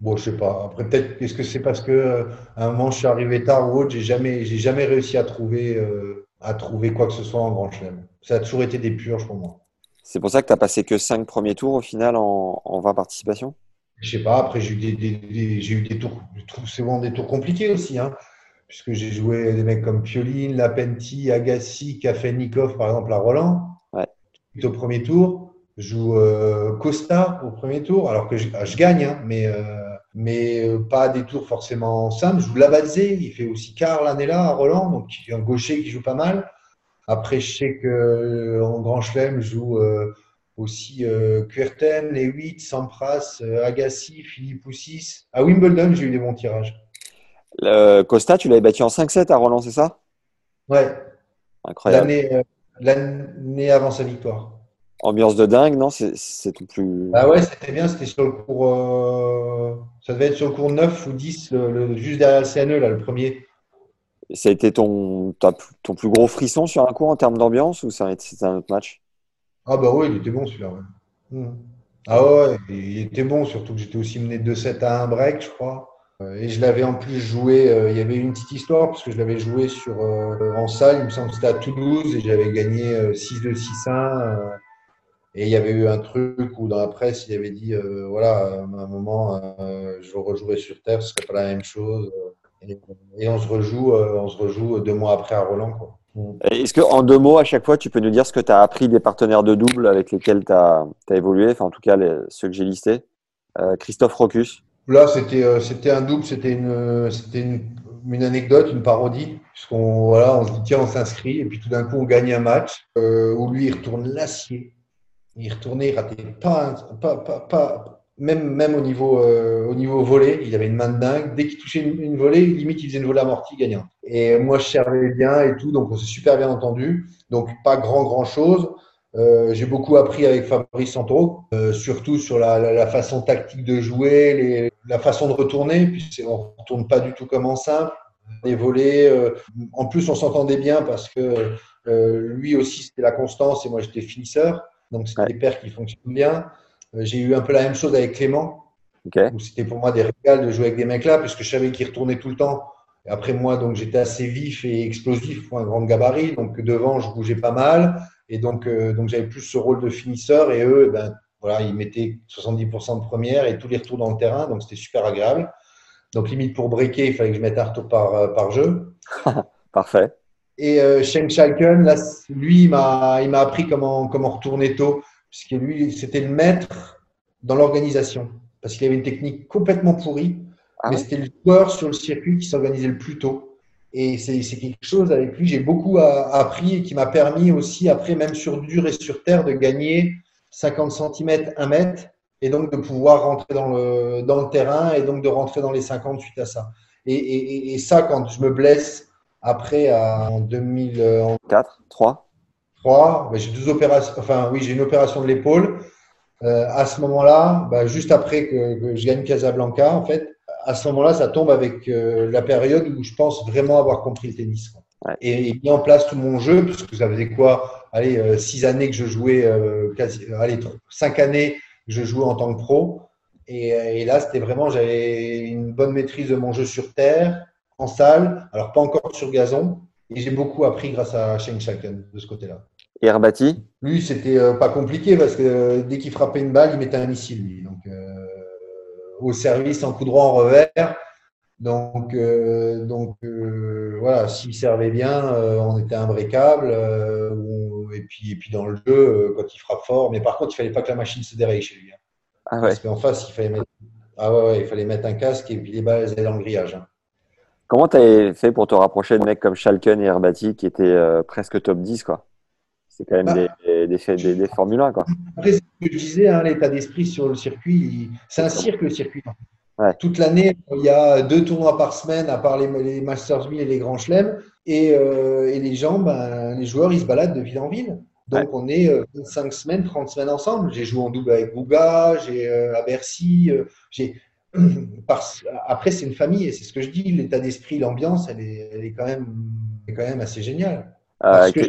Bon, je sais pas. Après, peut-être, est-ce que c'est parce que euh, à un moment, je suis arrivé tard ou autre, j'ai jamais, j'ai jamais réussi à trouver, euh, à trouver quoi que ce soit en grand chelem. Ça a toujours été des purges pour moi. C'est pour ça que tu n'as passé que 5 premiers tours au final en, en 20 participations? Je sais pas. Après, j'ai eu des, des- des- j'ai eu des tours, je trouve souvent des tours compliqués aussi, hein, puisque j'ai joué des mecs comme Pioline, Lapenti, Agassi, Kafenikov, par exemple, à Roland. Ouais. Au premier tour, je joue euh, Costa au premier tour, alors que je, ah, je gagne, hein, mais, euh, mais euh, pas des tours forcément simples. Je joue Labadze, il fait aussi quart l'année-là à Roland, donc il y a un gaucher qui joue pas mal. Après, je sais que euh, en Grand Chelem, je joue euh, aussi euh, Kuerten, Lewitt, Sampras, euh, Agassi, Philippe Oussis. À Wimbledon, j'ai eu des bons tirages. Euh, Costa, tu l'avais battu en 5-7 à Roland, c'est ça? Ouais, Incroyable. l'année euh, l'année avant sa victoire. Ambiance de dingue, non? C'est ton plus. Bah ouais, c'était bien, c'était sur le cours. euh, ça devait être sur le cours 9 ou 10, le, le- juste derrière le CNE, là, le premier. Ça a été ton, ton plus gros frisson sur un cours en termes d'ambiance ou c'était un autre match? Ah bah ouais, il était bon celui-là. ouais. Mhm. Ah ouais, il était bon, surtout que j'étais aussi mené 2-7 à un break, je crois. Euh, Et je l'avais en plus joué, euh, il y avait une petite histoire, parce que je l'avais joué sur, euh, en salle, il me semble que c'était à Toulouse, et j'avais gagné euh, 6-2, 6-1. euh, et il y avait eu un truc où dans la presse, il avait dit, voilà, à un moment, je rejouerai sur Terre, ce serait pas la même chose. Et, et on se rejoue, on se rejoue deux mois après à Roland. Quoi. Est-ce que en deux mots, à chaque fois, tu peux nous dire ce que tu as appris des partenaires de double avec lesquels tu as, évolué, enfin en tout cas ceux que j'ai listés Euh, Christophe Rocus. Là, c'était euh, c'était un double, c'était une, une, une anecdote, une parodie, puisqu'on voilà, on se dit tiens, on s'inscrit, et puis tout d'un coup, on gagne un match euh, où lui, il retourne l'acier. Il retournait, il ratait pas, pas, pas, pas même, même au niveau, euh, au niveau volée, il avait une main de dingue. Dès qu'il touchait une, une volée, limite, il faisait une volée amortie gagnante. Et moi, je servais bien et tout, donc on s'est super bien entendu. Donc, pas grand, grand chose. Euh, j'ai beaucoup appris avec Fabrice Santoro, euh, surtout sur la, la, la façon tactique de jouer, les, la façon de retourner, puis c'est- on ne retourne pas du tout comme en simple. Des volets. euh, en plus, on s'entendait bien parce que euh, lui aussi, c'était la constance et moi, j'étais finisseur. Donc, c'était Ouais. des paires qui fonctionnent bien. Euh, j'ai eu un peu la même chose avec Clément, c'était pour moi des régals de jouer avec des mecs là, puisque je savais qu'ils retournaient tout le temps. Et après moi, donc j'étais assez vif et explosif pour un grand gabarit, donc devant je bougeais pas mal, et donc euh, donc j'avais plus ce rôle de finisseur, et eux, ben voilà, ils mettaient 70% de première et tous les retours dans le terrain, donc c'était super agréable. Donc limite pour breaker, il fallait que je mette un retour par euh, par jeu. Parfait. Et euh, Sheng Schalken, là, lui, il m'a, il m'a appris comment, comment retourner tôt, puisque lui, c'était le maître dans l'organisation, parce qu'il avait une technique complètement pourrie, Ah mais c'était le joueur sur le circuit qui s'organisait le plus tôt. Et c'est, quelque chose avec lui, j'ai beaucoup appris et qui m'a permis aussi, après, même sur dur et sur terre, de gagner 50 cm, 1 mètre, et donc de pouvoir rentrer dans le, dans le terrain, et donc de rentrer dans les 50 suite à ça. Et, et, ça, quand je me blesse après, en 2003, 4, 3. j'ai deux opérations, enfin oui, j'ai une opération de l'épaule. Euh, à ce moment-là, ben, juste après que, que je gagne Casablanca, en fait, à ce moment-là, ça tombe avec euh, la période où je pense vraiment avoir compris le tennis. quoi. et, mis en place tout mon jeu, parce que ça faisait quoi Allez, euh, six années que je jouais, euh, quasi, allez, cinq années que je jouais en tant que pro. Et, et là, c'était vraiment, j'avais une bonne maîtrise de mon jeu sur terre, en salle, alors pas encore sur gazon. Et j'ai beaucoup appris grâce à Shane Shaken de ce côté-là. Et Herbati Lui, c'était euh, pas compliqué parce que dès qu'il frappait une balle, il mettait un missile, lui. Donc, au service, en coup droit, en revers. Donc, euh, donc euh, voilà, s'il servait bien, euh, on était imbricable. et, puis, et puis dans le jeu, quand il frappe fort, mais par contre, il fallait pas que la machine se déraille chez lui. Hein. Ah ouais. Parce qu'en face, il fallait, mettre... ah ouais, il fallait mettre un casque et puis les balles allaient dans le grillage. Hein. Comment tu as fait pour te rapprocher de mecs comme Schalken et Herbati qui étaient presque top 10 quoi? C'est quand même bah, des, des, des, des, Formule 1. Quoi. Après, ce que je disais, hein, l'état d'esprit sur le circuit, c'est un cirque le circuit. Toute l'année, il y a deux tournois par semaine, à part les, Masters 1000 et les Grands Chelems. Et, euh, et, les gens, ben, les joueurs, ils se baladent de ville en ville. Donc, on est 25 euh, semaines, 30 semaines ensemble. J'ai joué en double avec Bouga, j'ai euh, à Bercy. j'ai Après, c'est une famille et c'est ce que je dis. L'état d'esprit, l'ambiance, elle est, elle est, quand même, quand même assez géniale. Parce que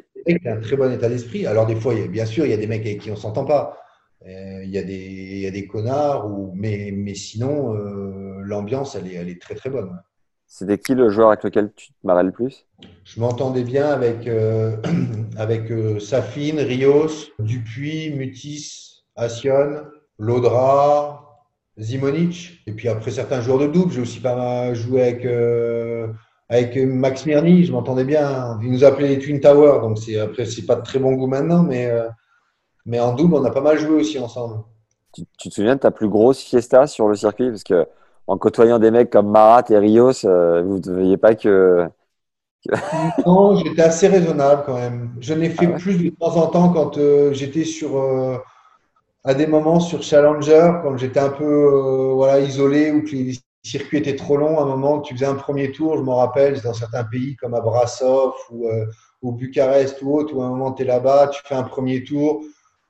un très bon état d'esprit. Alors, des fois, bien sûr, il y a des mecs avec qui on ne s'entend pas. Euh, il y, a des, il y a des connards, ou, mais, mais sinon, euh, l'ambiance, elle est, elle est très très bonne. C'était qui le joueur avec lequel tu te marrais le plus? Je m'entendais bien avec, euh, avec Safine, Rios, Dupuis, Mutis, Assion, Lodra, Zimonic. Et puis après certains joueurs de double, j'ai aussi pas mal joué avec, avec Max Mirny, je m'entendais bien. Il nous appelait les Twin Towers, donc c'est, après, c'est pas de très bon goût maintenant, mais mais en double, on a pas mal joué aussi ensemble. Tu, te souviens de ta plus grosse fiesta sur le circuit? Parce que en côtoyant des mecs comme Marat et Rios, euh, vous ne voyez pas que. non, j'étais assez raisonnable quand même. Je n'ai fait ah plus de temps en temps quand euh, j'étais sur. Euh, à des moments sur Challenger, quand j'étais un peu voilà, isolé ou que les circuits étaient trop longs, à un moment, tu faisais un premier tour, je m'en rappelle, dans certains pays comme à Brasov ou, ou Bucarest ou autre, où à un moment tu es là-bas, tu fais un premier tour,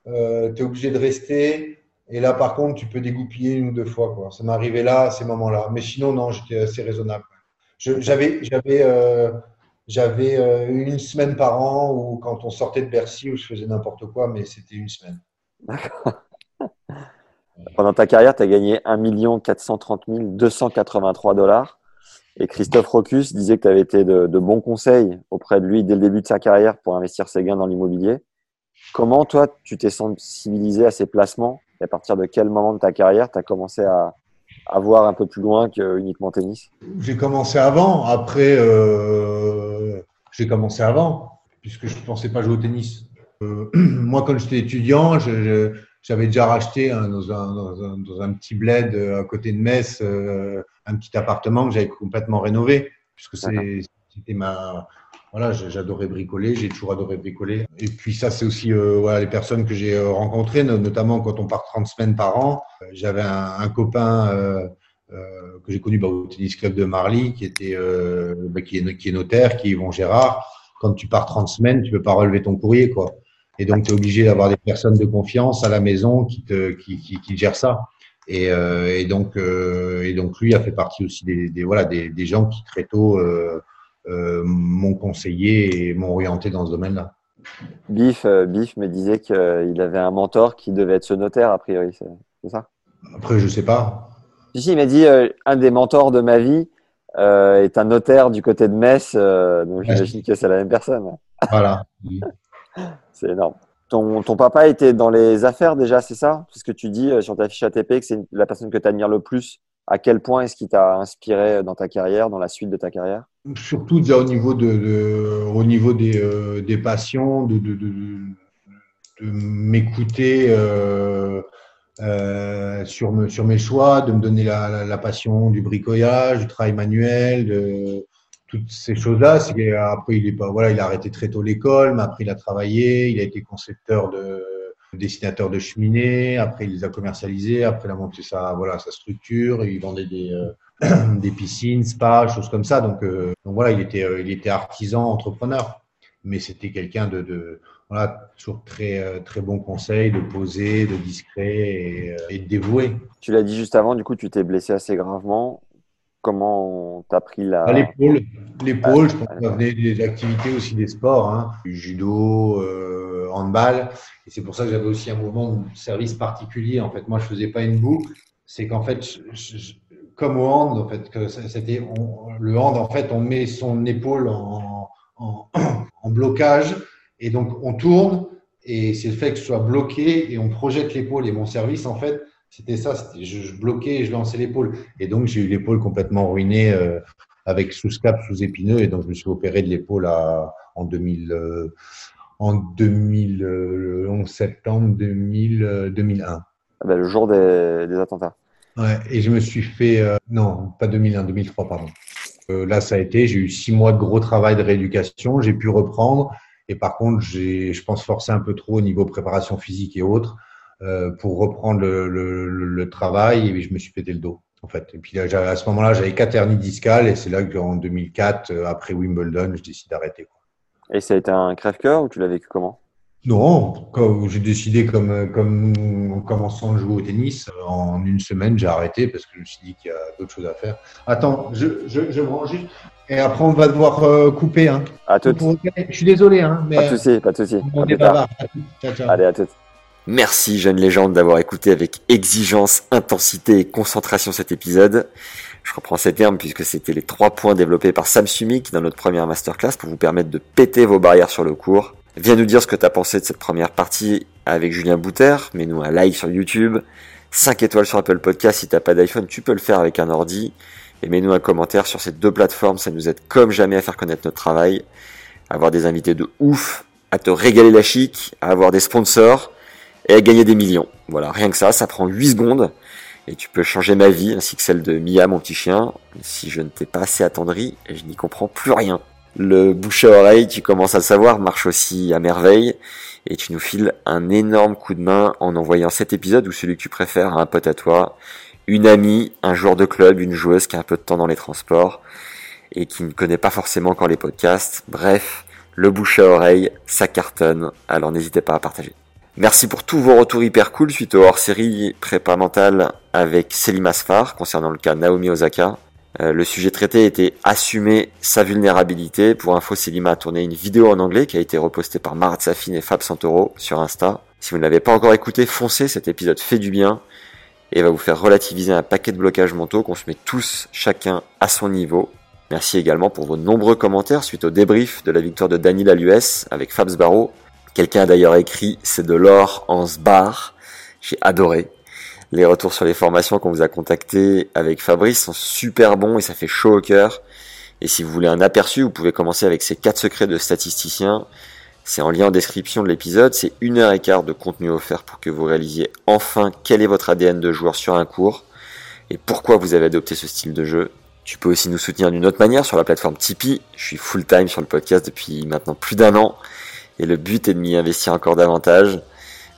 euh, tu es obligé de rester. Et là, par contre, tu peux dégoupiller une ou deux fois. Ça m'est arrivé là, à ces moments-là. Mais sinon, non, j'étais assez raisonnable. Euh, j'avais euh, une semaine par an ou quand on sortait de Bercy où je faisais n'importe quoi, mais c'était une semaine. D'accord. Pendant ta carrière, tu as gagné 1 430 283 dollars. Et Christophe Rocus disait que tu avais été de, bons conseils auprès de lui dès le début de sa carrière pour investir ses gains dans l'immobilier. Comment toi, tu t'es sensibilisé à ces placements? Et à partir de quel moment de ta carrière tu as commencé à, voir un peu plus loin que uniquement tennis? J'ai commencé avant. Après, euh, j'ai commencé avant, puisque je ne pensais pas jouer au tennis. Euh, moi, quand j'étais étudiant, j'avais déjà racheté dans, un, petit bled à côté de Metz un petit appartement que j'avais complètement rénové, puisque c'était ma, voilà, j'adorais bricoler, j'ai toujours adoré bricoler. Et puis ça, c'est aussi euh, voilà, les personnes que j'ai euh, rencontrées, notamment quand on part 30 semaines par an. Euh, j'avais un, copain que j'ai connu bah, au tennis club de Marly, qui était bah, qui, est, qui est notaire, qui est Yvon Gérard. Quand tu pars 30 semaines, tu peux pas relever ton courrier, quoi. Et donc, tu es obligé d'avoir des personnes de confiance à la maison qui te qui, qui, qui gèrent ça. Et, et donc, et donc, lui a fait partie aussi des, des voilà des, des gens qui très tôt euh, m'ont conseillé et m'ont orienté dans ce domaine-là. Biff, euh, Biff me disait qu'il avait un mentor qui devait être ce notaire, a priori, c'est ça? Après, je sais pas. Si, il m'a dit euh, un des mentors de ma vie est un notaire du côté de Metz, donc j'imagine que c'est la même personne. Voilà. c'est énorme. Ton, papa était dans les affaires déjà, c'est ça? C'est ce que tu dis sur ta fiche ATP, que c'est la personne que tu admires le plus. À quel point est-ce qu'il t'a inspiré dans ta carrière, dans la suite de ta carrière? Surtout déjà au niveau, euh, des passions, de, m'écouter euh, euh, sur mes choix, de me donner la, la, passion du bricolage, du travail manuel, de toutes ces choses-là. Après, il est pas, voilà, il a arrêté très tôt l'école, mais après il a travaillé, il a été concepteur de dessinateur de cheminées. Après, il les a commercialisés. Après, il a monté sa, voilà, sa structure. il vendait des, des piscines, spa, choses comme ça. Donc, euh, donc voilà, il était, euh, il était artisan, entrepreneur. Mais c'était quelqu'un de, de, voilà, toujours très, euh, très bon conseil, de poser, de discret et, et de dévoué. Tu l'as dit juste avant, du coup, tu t'es blessé assez gravement. Comment t'as pris la. Ah, l'épaule, l'épaule, je pense que ça venait des activités aussi des sports, hein, du judo, euh, handball. Et c'est pour ça que j'avais aussi un mouvement de service particulier. En fait, moi, je faisais pas une boucle. C'est qu'en fait, comme au hand, en fait, que c'était le hand, en fait, on met son épaule en, en, en blocage et donc on tourne et c'est le fait que ce soit bloqué et on projette l'épaule. Et mon service, en fait, c'était ça. C'était, je, bloquais et je lançais l'épaule. Et donc, j'ai eu l'épaule complètement ruinée euh, avec sous-scap, sous-épineux. Et donc, je me suis opéré de l'épaule à, en 2000, euh, en 2011 septembre 2000, 2001. Ah ben, le jour des, des, attentats. Ouais, et je me suis fait, euh, non, pas 2001, 2003, pardon. Euh, là, ça a été, j'ai eu six mois de gros travail de rééducation. J'ai pu reprendre. Et par contre, j'ai, je pense, forcé un peu trop au niveau préparation physique et autres euh, pour reprendre le, le, le, travail et je me suis pété le dos. En fait. Et puis là, à ce moment-là, j'avais quatre hernies discales et c'est là qu'en 2004, euh, après Wimbledon, je décide d'arrêter. Et ça a été un crève-cœur ou tu l'as vécu comment? Non, j'ai décidé comme, comme en commençant de jouer au tennis, en une semaine, j'ai arrêté parce que je me suis dit qu'il y a d'autres choses à faire. Attends, je, je, je me juste. Et après, on va devoir euh, couper. Hein. À tout. Je suis désolé. Hein, mais pas de souci, pas de souci. On est bavard. Allez, à tout. Merci, jeune légende, d'avoir écouté avec exigence, intensité et concentration cet épisode. Je reprends ces termes puisque c'était les trois points développés par Sam Sumik dans notre première masterclass pour vous permettre de péter vos barrières sur le cours. Viens nous dire ce que tu as pensé de cette première partie avec Julien Bouter. Mets-nous un like sur YouTube. 5 étoiles sur Apple Podcast. Si t'as pas d'iPhone, tu peux le faire avec un ordi et mets-nous un commentaire sur ces deux plateformes, ça nous aide comme jamais à faire connaître notre travail, avoir des invités de ouf, à te régaler la chic, à avoir des sponsors et à gagner des millions. Voilà, rien que ça, ça prend 8 secondes et tu peux changer ma vie ainsi que celle de Mia, mon petit chien. Si je ne t'ai pas assez attendri, je n'y comprends plus rien. Le bouche à oreille, tu commences à le savoir, marche aussi à merveille et tu nous files un énorme coup de main en envoyant cet épisode ou celui que tu préfères à un pote à toi une amie, un joueur de club, une joueuse qui a un peu de temps dans les transports et qui ne connaît pas forcément encore les podcasts. Bref, le bouche à oreille, ça cartonne. Alors n'hésitez pas à partager. Merci pour tous vos retours hyper cool suite au hors-série prépa mentale avec Selim Asfar concernant le cas Naomi Osaka. Euh, le sujet traité était assumer sa vulnérabilité. Pour info, Selima a tourné une vidéo en anglais qui a été repostée par Marat Safin et Fab Santoro sur Insta. Si vous ne l'avez pas encore écouté, foncez, cet épisode fait du bien et va vous faire relativiser un paquet de blocages mentaux qu'on se met tous, chacun, à son niveau. Merci également pour vos nombreux commentaires suite au débrief de la victoire de Daniel à l'US avec Fabs Barreau. Quelqu'un a d'ailleurs écrit c'est de l'or en sbar. J'ai adoré. Les retours sur les formations qu'on vous a contactées avec Fabrice sont super bons et ça fait chaud au cœur. Et si vous voulez un aperçu, vous pouvez commencer avec ces quatre secrets de statisticien c'est en lien en description de l'épisode. C'est une heure et quart de contenu offert pour que vous réalisiez enfin quel est votre ADN de joueur sur un cours et pourquoi vous avez adopté ce style de jeu. Tu peux aussi nous soutenir d'une autre manière sur la plateforme Tipeee. Je suis full time sur le podcast depuis maintenant plus d'un an et le but est de m'y investir encore davantage.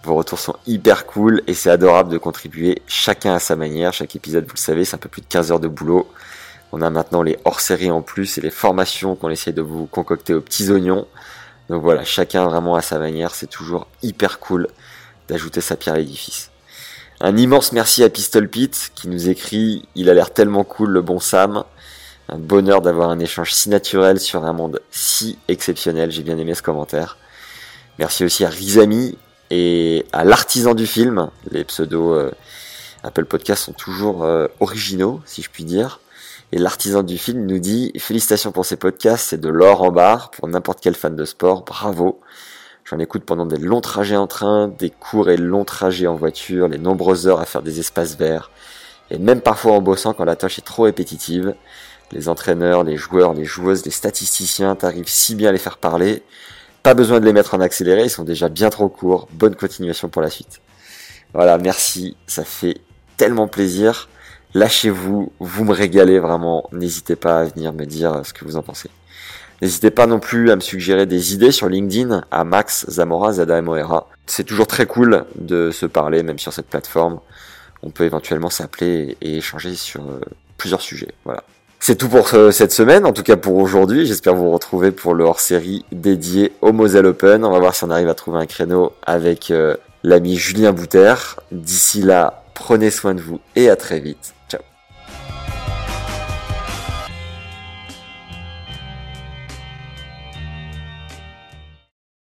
Vos retours sont hyper cool et c'est adorable de contribuer chacun à sa manière. Chaque épisode, vous le savez, c'est un peu plus de 15 heures de boulot. On a maintenant les hors-séries en plus et les formations qu'on essaie de vous concocter aux petits oignons. Donc voilà, chacun vraiment à sa manière, c'est toujours hyper cool d'ajouter sa pierre à l'édifice. Un immense merci à Pistol Pete qui nous écrit Il a l'air tellement cool le bon Sam. Un bonheur d'avoir un échange si naturel sur un monde si exceptionnel. J'ai bien aimé ce commentaire. Merci aussi à Rizami et à l'artisan du film. Les pseudos euh, Apple Podcast sont toujours euh, originaux, si je puis dire. Et l'artisan du film nous dit Félicitations pour ces podcasts, c'est de l'or en barre pour n'importe quel fan de sport, bravo. J'en écoute pendant des longs trajets en train, des courts et longs trajets en voiture, les nombreuses heures à faire des espaces verts, et même parfois en bossant quand la tâche est trop répétitive. Les entraîneurs, les joueurs, les joueuses, les statisticiens, t'arrives si bien à les faire parler. Pas besoin de les mettre en accéléré, ils sont déjà bien trop courts. Bonne continuation pour la suite. Voilà, merci, ça fait tellement plaisir. Lâchez-vous, vous me régalez vraiment. N'hésitez pas à venir me dire ce que vous en pensez. N'hésitez pas non plus à me suggérer des idées sur LinkedIn à Max Zamora Zada Moera. C'est toujours très cool de se parler, même sur cette plateforme. On peut éventuellement s'appeler et échanger sur euh, plusieurs sujets. Voilà. C'est tout pour cette semaine, en tout cas pour aujourd'hui. J'espère vous retrouver pour le hors-série dédié au Moselle Open. On va voir si on arrive à trouver un créneau avec euh, l'ami Julien Bouter. D'ici là, prenez soin de vous et à très vite